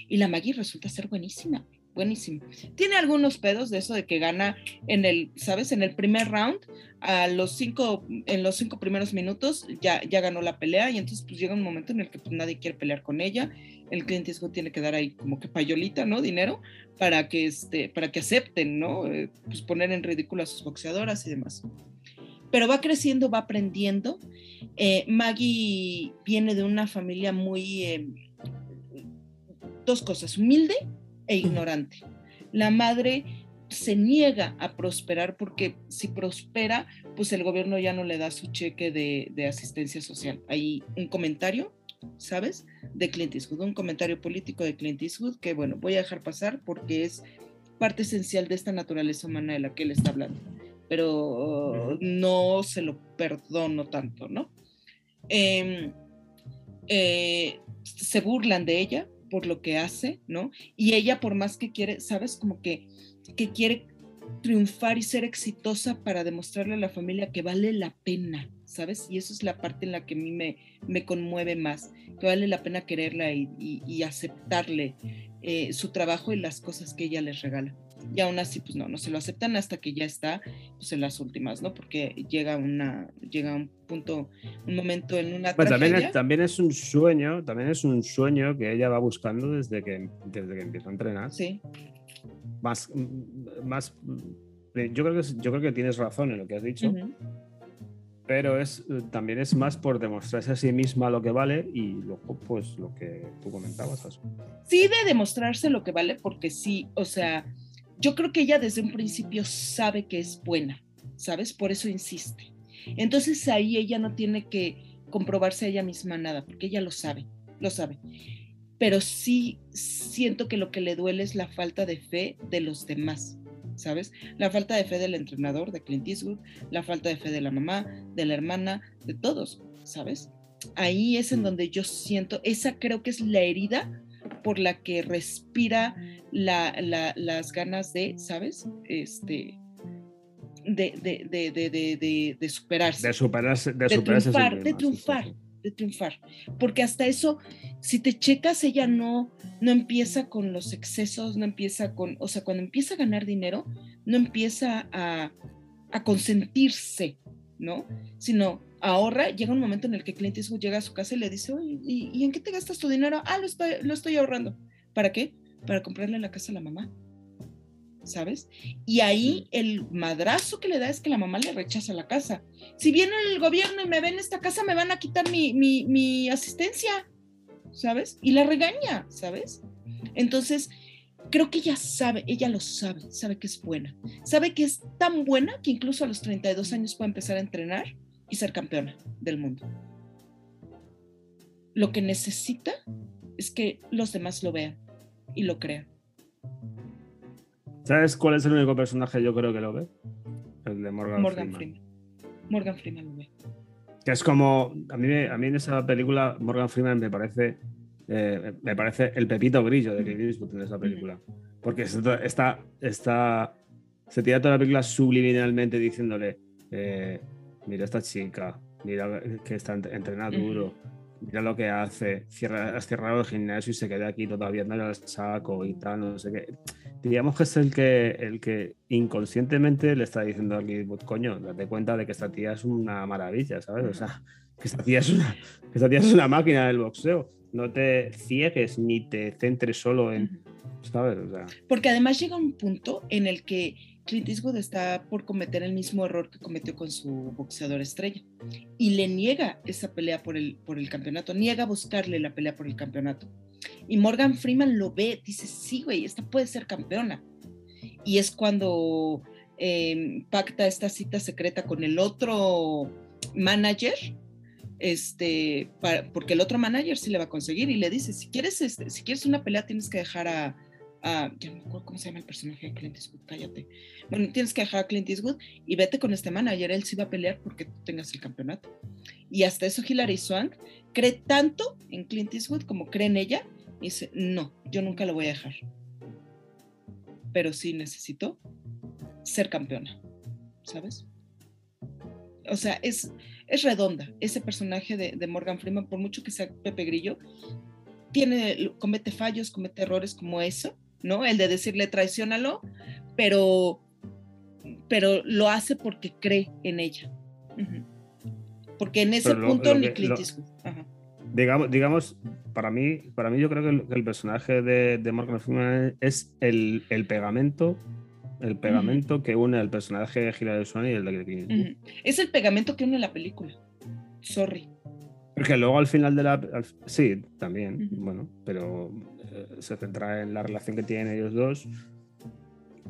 Y la Maggie resulta ser buenísima, buenísima. Tiene algunos pedos de eso de que gana en el, ¿sabes? En el primer round, a los cinco, en los cinco primeros minutos ya, ya ganó la pelea y entonces pues llega un momento en el que pues, nadie quiere pelear con ella. El cliente tiene que dar ahí como que payolita, ¿no? Dinero para que, este, para que acepten, ¿no? Eh, pues poner en ridículo a sus boxeadoras y demás. Pero va creciendo, va aprendiendo. Eh, Maggie viene de una familia muy, eh, dos cosas, humilde e ignorante. La madre se niega a prosperar porque si prospera, pues el gobierno ya no le da su cheque de, de asistencia social. Hay un comentario, ¿sabes? De Clint Eastwood, un comentario político de Clint Eastwood que, bueno, voy a dejar pasar porque es parte esencial de esta naturaleza humana de la que él está hablando, pero no se lo perdono tanto, ¿no? Eh, eh, se burlan de ella por lo que hace, ¿no? Y ella por más que quiere, ¿sabes? Como que, que quiere triunfar y ser exitosa para demostrarle a la familia que vale la pena, ¿sabes? Y eso es la parte en la que a mí me, me conmueve más, que vale la pena quererla y, y, aceptarle eh, su trabajo y las cosas que ella les regala. Y aún así, pues no, no se lo aceptan hasta que ya está pues, en las últimas, ¿no? Porque llega, una, llega un punto, un momento en una Bueno, también, es, también es un sueño, también es un sueño que ella va buscando desde que, desde que empieza a entrenar. Sí. Más, más, yo creo que yo creo que tienes razón en lo que has dicho, Ujú. pero es también es más por demostrarse a sí misma lo que vale y luego pues lo que tú comentabas. Asu. sí de demostrarse lo que vale, porque sí, o sea, yo creo que ella desde un principio sabe que es buena, ¿sabes? Por eso insiste. Entonces ahí ella no tiene que comprobarse a ella misma nada, porque ella lo sabe, lo sabe. pero sí siento que lo que le duele es la falta de fe de los demás, ¿sabes? La falta de fe del entrenador, de Clint Eastwood, la falta de fe de la mamá, de la hermana, de todos, ¿sabes? Ahí es en donde yo siento, esa creo que es la herida por la que respira la, la, las ganas de, ¿sabes? Este, de, de, de, de, de, de superarse. De superarse, de, superarse triunfar, de triunfar, sí, sí. de triunfar. Porque hasta eso, si te checas, ella no, no empieza con los excesos, no empieza con, o sea, cuando empieza a ganar dinero, no empieza a, a consentirse, ¿no? Sino ahorra, llega un momento en el que Clint Eastwood llega a su casa y le dice, oye, ¿y, y en qué te gastas tu dinero? Ah, lo estoy, lo estoy ahorrando. ¿Para qué? Para comprarle la casa a la mamá. ¿Sabes? Y ahí el madrazo que le da es que la mamá le rechaza la casa. Si viene el gobierno y me ven esta casa, me van a quitar mi, mi, mi asistencia, ¿sabes? Y la regaña, ¿sabes? Entonces, creo que ella sabe, ella lo sabe, sabe que es buena. Sabe que es tan buena que incluso a los 32 años puede empezar a entrenar y ser campeona del mundo. Lo que necesita es que los demás lo vean y lo crean. ¿Sabes cuál es el único personaje yo creo que lo ve? El de Morgan, Morgan Freeman. Freeman. Morgan Freeman lo ve. Que es como. A mí, a mí en esa película, Morgan Freeman me parece. eh, me parece el pepito grillo de Clint Eastwood en esa película. Porque está, está, está- se tira toda la película subliminalmente diciéndole: eh, Mira esta chica, mira que está ent- entrena duro, mira lo que hace, cierra, has cerrado el gimnasio y se queda aquí todavía no al saco y tal, no sé qué. Digamos que es el que, el que inconscientemente le está diciendo a Clint Eastwood, coño, date cuenta de que esta tía es una maravilla, ¿sabes? O sea, que esta tía es una, que esta tía es una máquina del boxeo. No te ciegues ni te centres solo en, ¿sabes? O sea, Porque además llega un punto en el que Clint Eastwood está por cometer el mismo error que cometió con su boxeador estrella y le niega esa pelea por el, por el campeonato, niega buscarle la pelea por el campeonato. Y Morgan Freeman lo ve, dice, sí, güey, esta puede ser campeona. Y es cuando eh, pacta esta cita secreta con el otro manager, este, porque el otro manager sí le va a conseguir y le dice, si quieres, este, si quieres una pelea tienes que dejar a, a- ya no me acuerdo cómo se llama el personaje de Clint Eastwood, cállate. Bueno, tienes que dejar a Clint Eastwood y vete con este manager, él sí va a pelear porque tú tengas el campeonato. Y hasta eso Hilary Swank cree tanto en Clint Eastwood como cree en ella y dice, no, yo nunca lo voy a dejar. Pero sí necesito ser campeona, ¿sabes? O sea, es, es redonda. Ese personaje de, de Morgan Freeman, por mucho que sea Pepe Grillo, tiene, comete fallos, comete errores como eso, ¿no? El de decirle traicionalo, pero, pero lo hace porque cree en ella. Porque en ese lo- punto lo que-. Ajá. digamos, digamos para, mí, para mí yo creo que el, personaje de, de Morgan Freeman es el, el pegamento el pegamento que une al personaje de Hilary Swank y el de Clint. Es el pegamento que une la película. Sorry. Porque luego al final de la. al- sí, también, bueno, pero se centra en la relación que tienen ellos dos.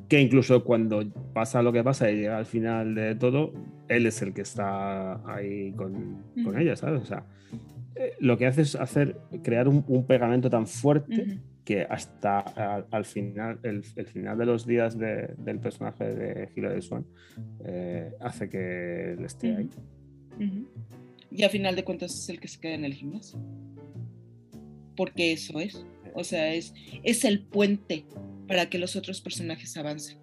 Que incluso cuando pasa lo que pasa y llega al final de todo, él es el que está ahí con, con ella, ¿sabes? O sea, eh, lo que hace es hacer, crear un, un pegamento tan fuerte que hasta al final, el, el final de los días de- del personaje de Hilary Swan eh, hace que él esté ahí. Y a final de cuentas es el que se queda en el gimnasio. Porque eso es. O sea, es, es el puente para que los otros personajes avancen.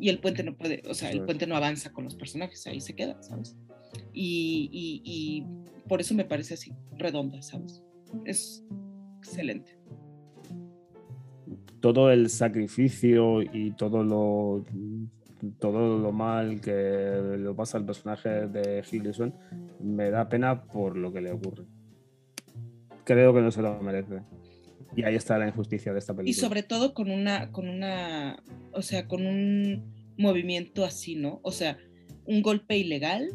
Y el puente no puede, o sea, el puente no avanza con los personajes, ahí se queda, ¿sabes? Y, y- y por eso me parece así, redonda, ¿sabes? Es excelente. todo el sacrificio y todo lo todo lo mal que lo pasa al personaje de Swank me da pena por lo que le ocurre. Creo que no se lo merece. Y ahí está la injusticia de esta película. Y sobre todo con una, con una, o sea, con un movimiento así, ¿no? O sea, un golpe ilegal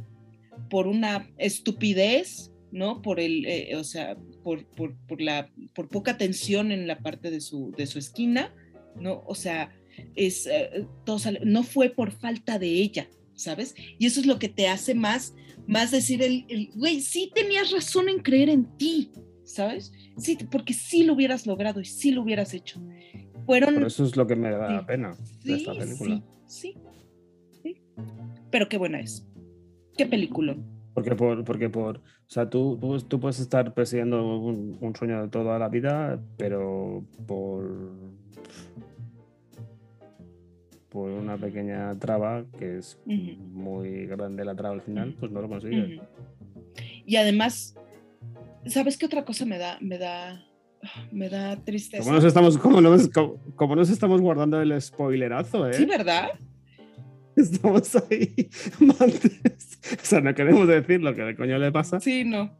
por una estupidez, ¿no? Por el, eh, o sea, por, por, por la, por poca tensión en la parte de su, de su esquina, ¿no? O sea, es, eh, todo sale- no fue por falta de ella, ¿sabes? Y eso es lo que te hace más, más decir el, el, güey, sí tenías razón en creer en ti, ¿sabes? Sí, porque sí lo hubieras logrado y sí lo hubieras hecho. Fueron... Por eso es lo que me da Sí. pena de esta película. sí, sí. Pero qué buena es. Qué película. Porque por, porque por, o sea, tú, tú, tú puedes estar persiguiendo un, un sueño de toda la vida, pero por por una pequeña traba, que es muy grande la traba al final, pues no lo consigues. Y además, ¿sabes qué otra cosa me da, me da, me da tristeza? Como nos estamos, como nos, como, como nos estamos guardando el spoilerazo, ¿eh? Sí, ¿verdad? Estamos ahí. mantes. O sea, no queremos decir lo que de coño le pasa. Sí, no.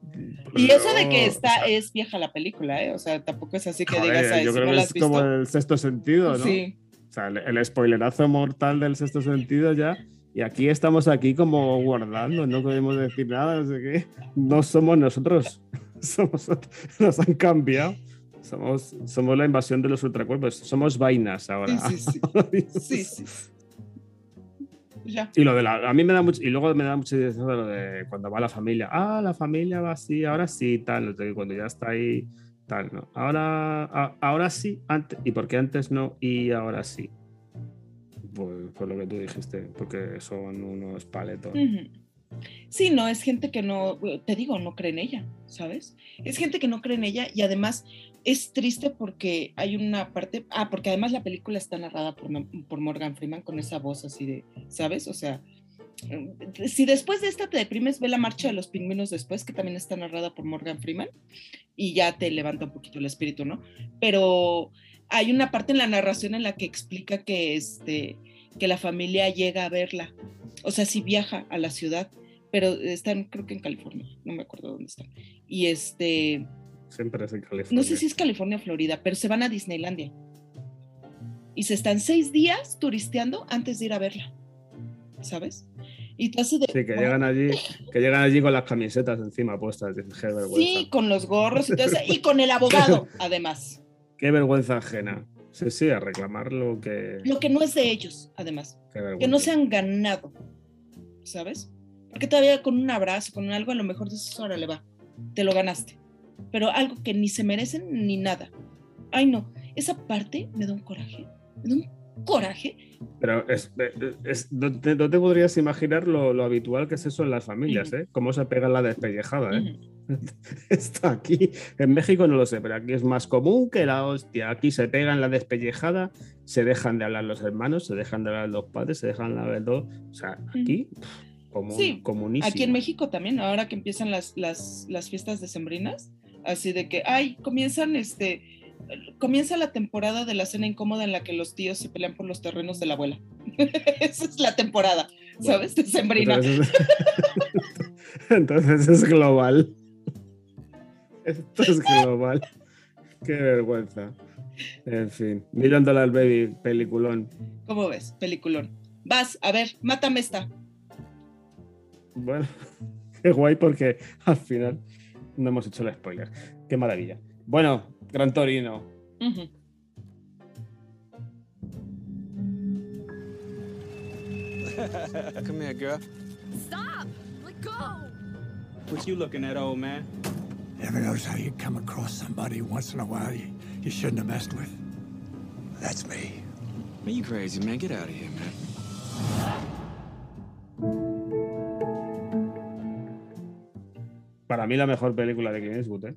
Y eso de que pero, está, o sea, es vieja la película, ¿eh? O sea, tampoco es así que joder, digas, "Ay, yo creo que es como visto". el sexto sentido, ¿no? Sí, O sea, el, el spoilerazo mortal del sexto sentido ya. Y aquí estamos aquí como guardando, no podemos decir nada, no sé qué. No somos nosotros. Somos, nos han cambiado. Somos, somos la invasión de los ultracuerpos. Somos vainas ahora. sí, sí, sí, sí, sí. Ya. Y lo de la, a mí me da mucho, y luego me da mucha idea de lo de cuando va la familia, ah, la familia va así, ahora sí, tal, cuando ya está ahí, tal, ¿no? Ahora, a- ahora sí, antes, y porque antes no, y ahora sí. Pues por lo que tú dijiste, porque son unos paletos. Ujú. Sí, no, es gente que no, te digo, no cree en ella, ¿sabes? Es gente que no cree en ella y además es triste porque hay una parte, ah, porque además la película está narrada por, Morgan Freeman con esa voz así de, ¿sabes? O sea, mm, si después de esta te deprimes, ve la marcha de los pingüinos después, que también está narrada por Morgan Freeman, y ya te levanta un poquito el espíritu, ¿no? Pero hay una parte en la narración en la que explica que, este, que la familia llega a verla, o sea, si viaja a la ciudad, pero están, creo que en California, no me acuerdo dónde están. Y este, Siempre es en California. no sé si es California o Florida, pero se van a Disneylandia. Y se están seis días turisteando antes de ir a verla, ¿sabes? Y te hace de... Sí, que llegan allí, que llegan allí con las camisetas encima puestas. Sí, con los gorros y todo eso, y con el abogado, además. Qué vergüenza ajena. Sí, sí, a reclamar lo que. Lo que no es de ellos, además. qué Que no se han ganado, ¿sabes? Porque todavía con un abrazo, con algo, a lo mejor dices, órale, va, te lo ganaste. Pero algo que ni se merecen ni nada. Ay, no, esa parte me da un coraje. Me da un coraje. Pero es, es- no, te, no te podrías imaginar lo, lo habitual que es eso en las familias. ¿eh? Cómo se pega la despellejada, ¿eh? Ujú. Está aquí. En México no lo sé, pero aquí es más común que la hostia. Aquí se pegan la despellejada, se dejan de hablar los hermanos, se dejan de hablar los padres, se dejan de hablar todo. O sea, aquí, pff, como Sí, comunísimo. Aquí en México también, ahora que empiezan las, las, las fiestas decembrinas, así de que, ay, comienzan este, comienza la temporada de la cena incómoda en la que los tíos se pelean por los terrenos de la abuela. Esa es la temporada, ¿sabes? Decembrina. Entonces, entonces es global. Esto es global. Qué vergüenza. En fin, Million Dollar Baby, peliculón. ¿Cómo ves? Peliculón. Vas, a ver, mátame esta. Bueno, qué guay porque al final no hemos hecho el spoiler. Qué maravilla. Bueno, Gran Torino. Come here, girl. Stop! Let go! What you looking at, old man? Ever notice how you come across somebody once in a while you, you shouldn't have messed with? That's me. Man, you crazy, man. Get out of here, man. Para mí la mejor película de Clint Eastwood, ¿eh?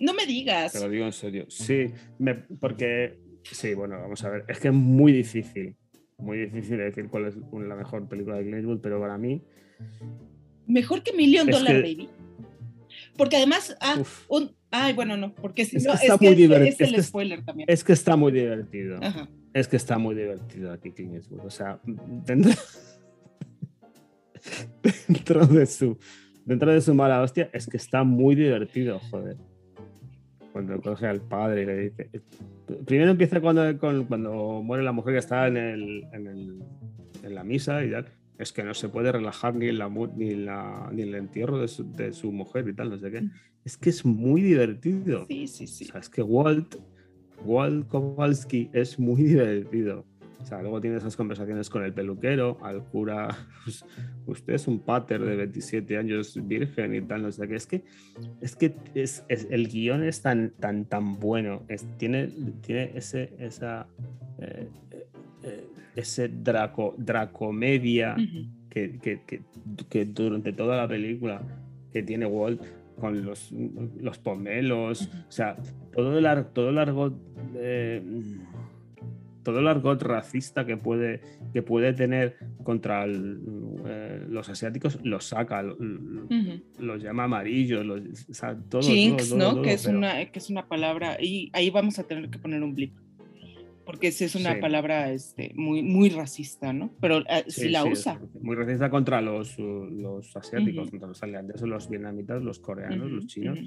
No me digas. Te lo digo en serio. Sí, me- porque. Sí, bueno, vamos a ver. Es que es muy difícil. Muy difícil decir cuál es la mejor película de Clint Eastwood, pero para mí. Mejor que Million Dollar que- Baby. Porque además, ah, un, ay, bueno, no, porque si Es no, que está que muy es- el que- también. Es que está muy divertido. Ajá. Es que está muy divertido aquí Clint Eastwood. O sea, dentro, dentro de su dentro de su mala hostia, es que está muy divertido, joder. Cuando coge al padre y le dice. Primero empieza cuando, cuando muere la mujer que está en, el, en, el- en la misa y tal. Es que no se puede relajar ni en, la, ni la- ni el entierro de su, de su mujer y tal, no sé qué. Es que es muy divertido. Sí, sí, sí. O sea, es que Walt, Walt Kowalski es muy divertido. O sea, luego tiene esas conversaciones con el peluquero, al cura, usted es un pater de 27 años virgen y tal, no sé qué. Es que, es que es, es- el guion es tan, tan, tan bueno, es- tiene, tiene ese, esa, eh, eh, ese draco, dracomedia que, que- que- que durante toda la película que tiene Walt con los, los pomelos, o sea, todo el, todo el argot, eh, todo el argot racista que puede, que puede tener contra el, eh, los asiáticos, los saca, lo- los llama amarillos, los, o sea, todo, todo, ¿no? todo, que, es pero- una, que es una palabra, y ahí vamos a tener que poner un blip. Porque sí es una Sí. palabra este, muy, muy racista, ¿no? Pero eh, sí, Sí, la sí, usa. Muy racista contra los, uh, los asiáticos, Ujú. contra los tailandeses, los vietnamitas, los coreanos, los chinos.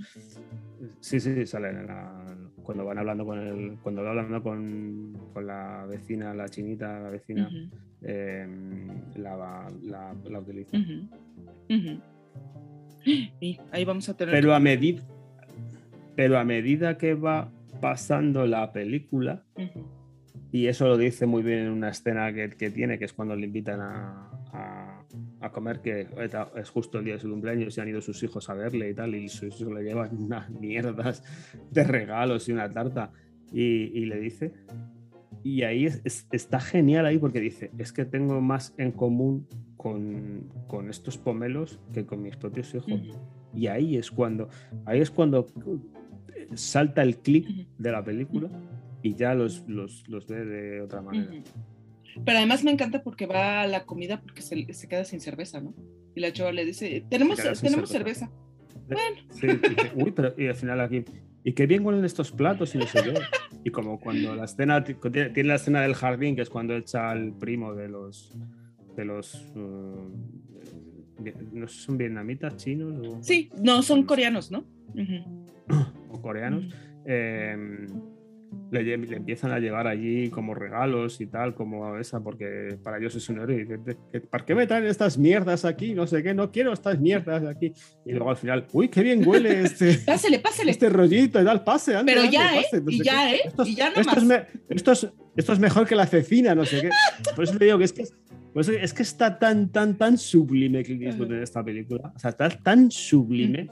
Sí, sí, salen en la- cuando van hablando con el, cuando va hablando con, con la vecina, la chinita, la vecina, eh, la, la, la utiliza. Y ahí vamos a tener Pero a medida, pero a medida que va pasando la película. Y eso lo dice muy bien en una escena que, que tiene, que es cuando le invitan a, a- a comer, que es justo el día de su cumpleaños y han ido sus hijos a verle y tal, y sus hijos le llevan unas mierdas de regalos y una tarta, y, y le dice, y ahí es- es- está genial ahí porque dice, es que tengo más en común con, con estos pomelos que con mis propios hijos. Y ahí es cuando, ahí es cuando salta el clic de la película y ya los, los, los ve de otra manera. Ujú. Pero además me encanta porque va a la comida porque se, se queda sin cerveza, ¿no? Y la chava le dice, tenemos, tenemos cerveza. cerveza. Sí, y uy, pero y al final aquí, y qué bien huelen estos platos y no sé qué. Y como cuando la escena, ti- tiene, la escena del jardín, que es cuando echa al primo de los, de los, uh, no sé, son vietnamitas, chinos o, Sí, no, son coreanos, ¿no? Ujú. o coreanos. eh, le, le empiezan a llevar allí como regalos y tal, como esa, porque para ellos es un héroe. Y dice, "¿De- ¿Para qué me traen estas mierdas aquí? No sé qué, no quiero estas mierdas aquí. Y luego al final, uy, qué bien huele este, Pásele, pásele. este rollito y tal, pase, ande, Pero ande, ya, ¿eh? pase, no Y ya, qué. ¿eh? Esto es- Y ya es me- esto, es, mejor que la cecina, no sé qué. Por eso le digo que es que, es, que está tan, tan, tan sublime Eastwood en esta película. O sea, está tan sublime.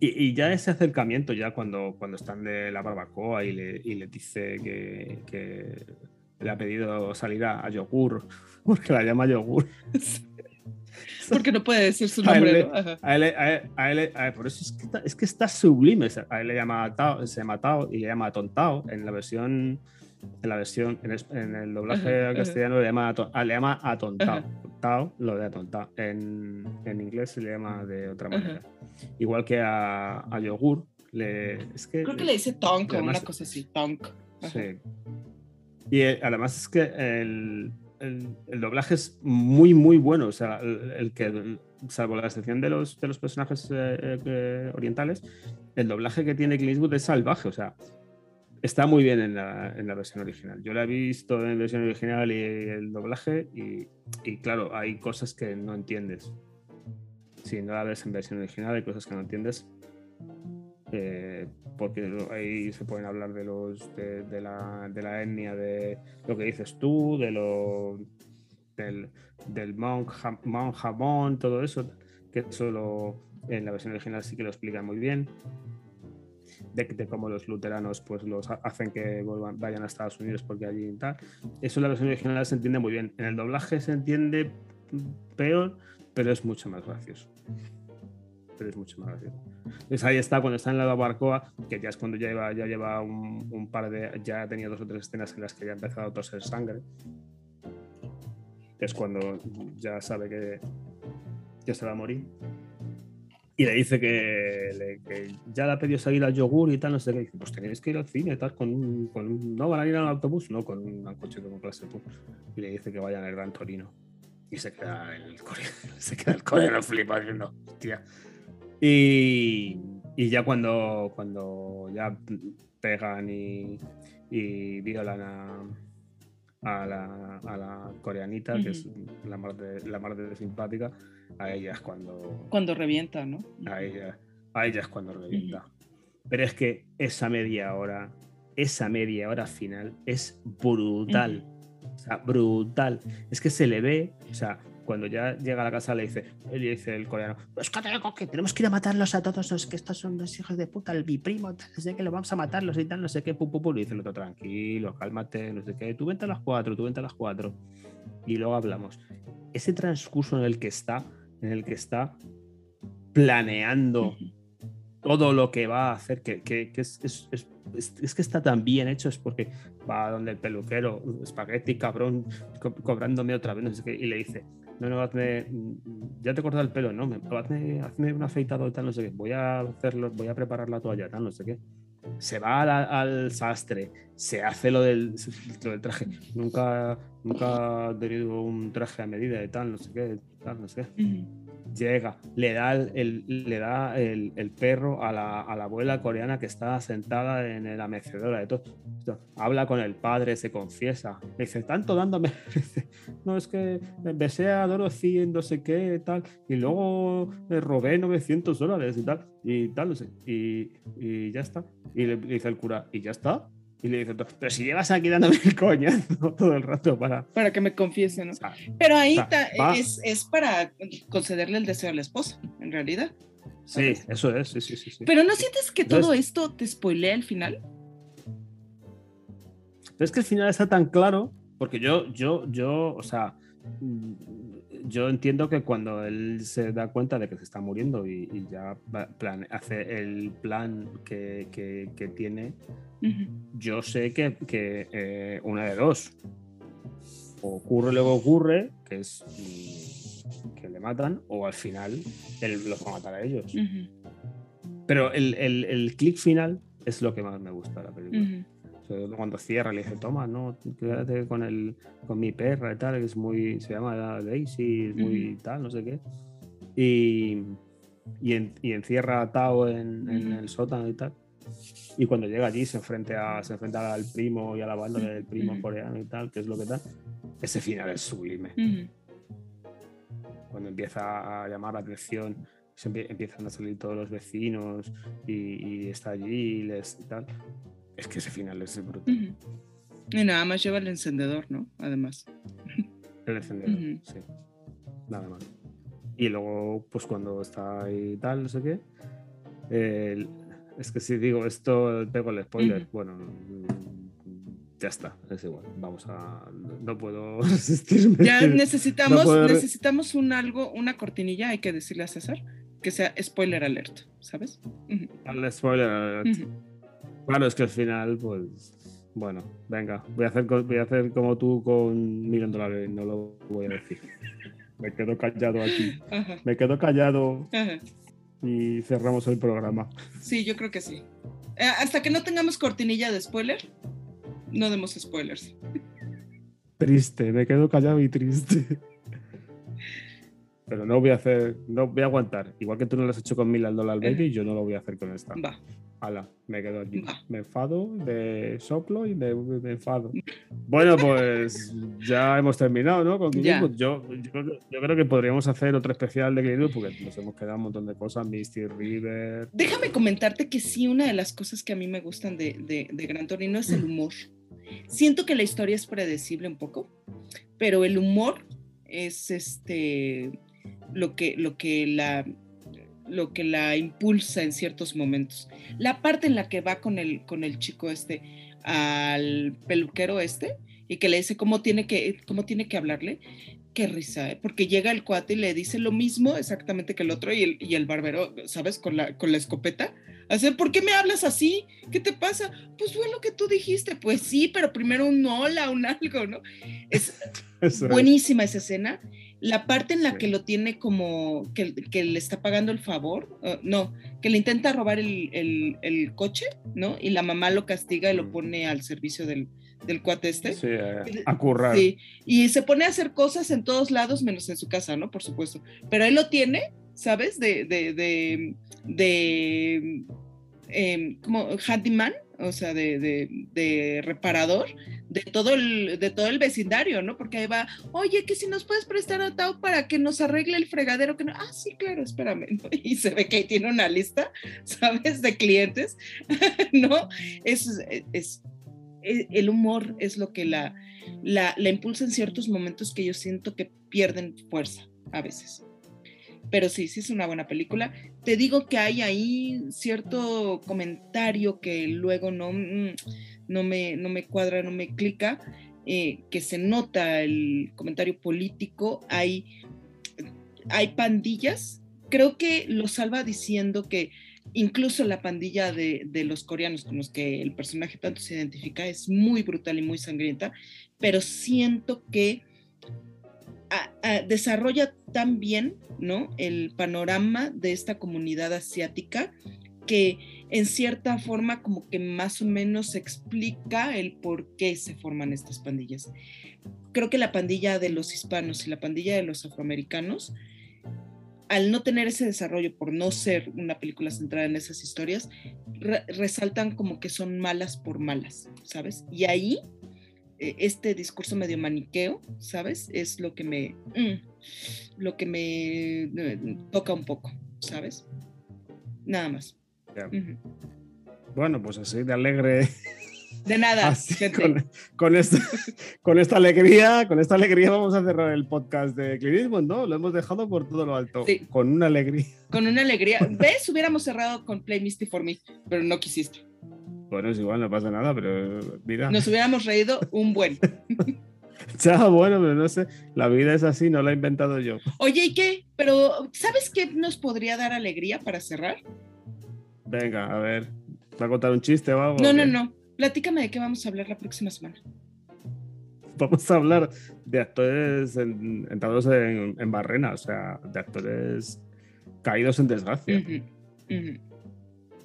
Y, y ya ese acercamiento, ya cuando, cuando están de la barbacoa y le, y le dice que, que le ha pedido salir a, a yogur, porque la llama yogur. Porque no puede decir su nombre, a él- por eso es que, está, es que está sublime. A él le llama Tao, se llama Tao y le llama Tontao. En la versión, en la versión, en, es- en el doblaje al castellano le llama, ah, le llama Atontao. Ajá. Tao lo de Atontao. En, en inglés se le llama de otra manera. Igual que a, a yogur. Le, es que, Creo que le dice tonk o una cosa así, tonk. Sí. Y eh, además es que el, el- el doblaje es muy, muy bueno. O sea, el, el que, salvo la excepción de los, de los personajes eh, eh, orientales, el doblaje que tiene Clint Eastwood es salvaje. O sea, está muy bien en la, en la versión original. Yo la he visto en versión original y el doblaje, y, y claro, hay cosas que no entiendes. Si no la ves en versión original, hay cosas que no entiendes. eh, porque ahí se pueden hablar de los de, la, de la etnia de lo que dices tú, de lo del, del Mount, Ja- Mount Hamon, todo eso, que solo en la versión original sí que lo explican muy bien. De, cómo los luteranos pues los ha- hacen que vuelvan, vayan a Estados Unidos porque allí tal. Eso en la versión original se entiende muy bien. En el doblaje se entiende peor, pero es mucho más gracioso. Pero es mucho más gracioso. Entonces ahí está, cuando está en la barcoa, que ya es cuando ya lleva, ya lleva un, par de. Ya tenido dos o tres escenas en las que ya ha empezado a toser sangre. Es cuando ya sabe que, que se va a morir. Y le dice que, ya le ha pedido salir al yogur y tal, no sé qué. Dice, pues tenéis que ir al cine, tal, con un, un- No van a ir al autobús, no, con un coche como clase tú. Y le dice que vayan al Gran Torino. Y se queda el coreano, se queda el coreano flipa diciendo, hostia. Y, y ya cuando, cuando ya pegan y, y violan a, a la, a la coreanita, que es la más de, la más de simpática, a ella es cuando, Cuando revienta, ¿no? a ella, a ella es cuando revienta. Pero es que esa media hora, esa media hora final es brutal. O sea, brutal. Es que se le ve, o sea, cuando ya llega a la casa le dice, le dice el coreano, es que tenemos que, tenemos que ir a matarlos a todos los que estos son los hijos de puta, el mi primo, tal, no sé qué, lo vamos a matarlos y tal, no sé qué, pum, pum, pum. Le dice el otro, tranquilo, cálmate, no sé qué, tú vente a las cuatro, tú vente a las cuatro. Y luego hablamos. Ese transcurso en el que está, en el que está planeando todo lo que va a hacer, que, que- que es, es- es- es- es que está tan bien hecho, es porque va donde el peluquero, espagueti, cabrón, co- cobrándome otra vez, no sé qué, y le dice, no, no, hazme, ya te he cortado el pelo, no, me, hazme, hazme un afeitado tal, no sé qué, voy a hacerlo, voy a preparar la toalla, tal, no sé qué. Se va al, al sastre, se hace lo del, lo del traje. Nunca, nunca ha tenido un traje a medida de tal, no sé qué, tal, no sé qué. Llega, le da el, le da el, el perro a la, a la abuela coreana que está sentada en la mecedora de todo. Habla con el padre, se confiesa. Le dice, tanto dándome. No, es que besé a Dorothy en no sé qué, tal. Y luego le robé 900 dólares y tal. Y tal. Y, y ya está. Y le dice el cura, ¿y ya está? Y le dice, pero si llevas aquí dándome el coñazo todo el rato para. Para que me confiese, ¿no? o sea, Pero ahí o sea, es, es para concederle el deseo a la esposa, en realidad. Sí, eso es, sí, sí, sí. sí. Pero ¿no sientes que todo esto te spoilea al final? Pero es que el final está tan claro, porque yo, yo, yo, o sea, yo entiendo que cuando él se da cuenta de que se está muriendo y, y ya plan- hace el plan que, que- que tiene, Ujú. yo sé que, que, eh, una de dos. O ocurre lo que ocurre, que es mm, que le matan, o al final él los va a matar a ellos. Ujú. Pero el, el, el clic final es lo que más me gusta de la película. O sea, Cuando cierra le dice, toma, no, quédate con el, con mi perra y tal, que es muy, se llama Daisy, es muy tal, no sé qué. Y, y, en- y encierra a Tao en, en Ujú. el sótano y tal. Y cuando llega allí se enfrenta, a, se enfrenta al primo y a la banda del primo Ujú. coreano y tal, que es lo que tal. Ese final es sublime. Cuando empieza a llamar la atención, se empie- empiezan a salir todos los vecinos y, y está allí y les y tal. Es que ese final es brutal. Y nada más lleva el encendedor, ¿no? Además. El encendedor, sí. Nada más. Y luego, pues cuando está ahí tal, no sé qué. es que si digo esto, pego el spoiler. Bueno, mm, ya está, es igual. Vamos a. No puedo resistirme. Ya necesitamos, No puedo re- necesitamos un algo, una cortinilla, hay que decirle a César, que sea spoiler alert, ¿sabes? Ujú. Al spoiler alert. Ujú. Claro, es que al final, pues. Bueno, venga, voy a hacer, voy a hacer como tú con Million Dólares, no lo voy a decir. Me quedo callado aquí. Ajá. Me quedo callado Ajá. y cerramos el programa. Sí, yo creo que sí. Eh, hasta que no tengamos cortinilla de spoiler, no demos spoilers. Triste, me quedo callado y triste. Pero no voy a hacer, no voy a aguantar. Igual que tú no lo has hecho con Million Dollar Baby, yo no lo voy a hacer con esta. Va. Hala, me quedo aquí. Me enfado, me soplo y me, me enfado. Bueno, pues ya hemos terminado, ¿no? Con. Yo, yo, creo que- yo creo que podríamos hacer otro especial de Clint porque nos hemos quedado un montón de cosas. Misty River. Déjame comentarte que sí, una de las cosas que a mí me gustan de, de, de Gran Torino es el humor. Siento que la historia es predecible un poco, pero el humor es este lo que, lo que la lo que la impulsa en ciertos momentos. La parte en la que va con el, con el chico este al peluquero este y que le dice cómo tiene que, cómo tiene que hablarle, qué risa, ¿eh? porque llega el cuate y le dice lo mismo exactamente que el otro y el, y el barbero, ¿sabes? Con la, con la escopeta. Hacer, ¿por qué me hablas así? ¿Qué te pasa? Pues fue lo que tú dijiste. Pues sí, pero primero un hola, un algo, ¿no? Es. buenísima esa escena. La parte en la que lo tiene como que, que le está pagando el favor, uh, no, que le intenta robar el, el- el coche, ¿no? Y la mamá lo castiga y lo Mm. pone al servicio del, del cuate este. Sí, a currar. Sí, y se pone a hacer cosas en todos lados, menos en su casa, ¿no? Por supuesto. Pero él lo tiene, ¿sabes? De, de, de, de em, como handyman, o sea, de, de, de reparador de todo, el, de todo el vecindario, ¿no? Porque ahí va, oye, que si nos puedes prestar a Tao para que nos arregle el fregadero, que no, ah, sí, claro, espérame. Y se ve que ahí tiene una lista, ¿sabes? De clientes, ¿no? Es, es el humor es lo que la, la, la impulsa en ciertos momentos que yo siento que pierden fuerza a veces. Pero sí, sí es una buena película. Te digo que hay ahí cierto comentario que luego no, mm, no, me, no me cuadra, no me clica, eh, que se nota el comentario político. Hay, hay pandillas. Creo que lo salva diciendo que incluso la pandilla de, de los coreanos con los que el personaje tanto se identifica es muy brutal y muy sangrienta, pero siento que desarrolla tan bien ¿no? el panorama de esta comunidad asiática que en cierta forma como que más o menos explica el por qué se forman estas pandillas. Creo que la pandilla de los hispanos y la pandilla de los afroamericanos, al no tener ese desarrollo por no ser una película centrada en esas historias, re- resaltan como que son malas por malas, ¿sabes? Y ahí eh, este discurso medio maniqueo, ¿sabes? Es lo que me, mm, lo que me eh, toca un poco, ¿sabes? Nada más. Bueno, pues así de alegre. De nada, Así, con, con esta, con esta alegría, con esta alegría vamos a cerrar el podcast de Eastwood, ¿no? Lo hemos dejado por todo lo alto. Sí. Con una alegría. Con una alegría. ¿Ves? Hubiéramos cerrado con Play Misty for Me, pero no quisiste. Bueno, es igual, no pasa nada, pero mira. Nos hubiéramos reído un buen. Ya, bueno, pero no sé. La vida es así, no la he inventado yo. Oye, ¿y qué? Pero, ¿sabes qué nos podría dar alegría para cerrar? Venga, a ver. ¿Va a contar un chiste o algo? No, no, no. Platícame de qué vamos a hablar la próxima semana. Vamos a hablar de actores en- entrados en, en barrena, o sea, de actores caídos en desgracia.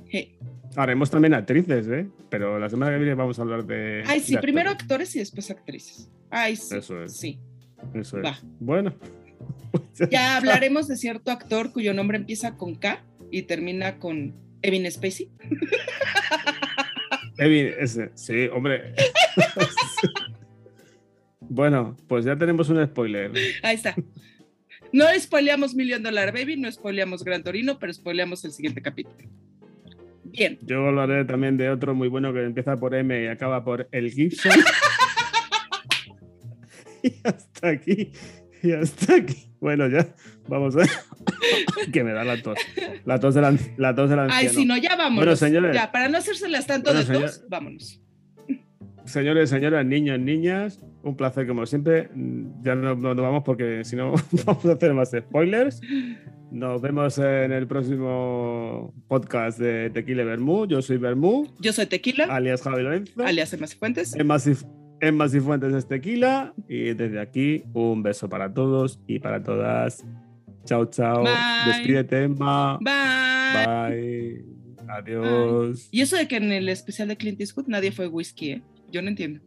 Hey. Haremos también actrices, ¿eh? Pero la semana que viene vamos a hablar de. Ay, sí, de primero actores. actores y después actrices. Ay, sí. Eso es. Sí. Eso es. Va. Bueno. Ya hablaremos de cierto actor cuyo nombre empieza con K y termina con Evin Spacey. Evin, ese, sí, hombre. bueno, pues ya tenemos un spoiler. Ahí está. No spoileamos Million Dollar Baby, no spoileamos Gran Torino, pero spoileamos el siguiente capítulo. Bien. Yo hablaré también de otro muy bueno que empieza por M y acaba por El Gibson. y hasta aquí. Y hasta aquí. Bueno, ya. Vamos a que me da la tos. La tos del, an- la tos del anciano. Ay, si no, ya vámonos. Bueno, señores. Ya, para no hacérselas tanto Bueno, de tos, señor- vámonos. Señores, señoras, niños, niñas, un placer como siempre. Ya no no nos vamos porque si no vamos a hacer más spoilers. Nos vemos en el próximo podcast de Tequila Bermú. Yo soy Bermú, Yo soy Tequila, alias Javi Lorenzo. alias Fuentes. Masif, en Masifuentes es Tequila. Y desde aquí, un beso para todos y para todas. Chao, chao. Bye. Despídete, Emma. Bye. Bye. Adiós. Y eso de que en el especial de Clint Eastwood nadie fue whisky, ¿eh? Yo no entiendo.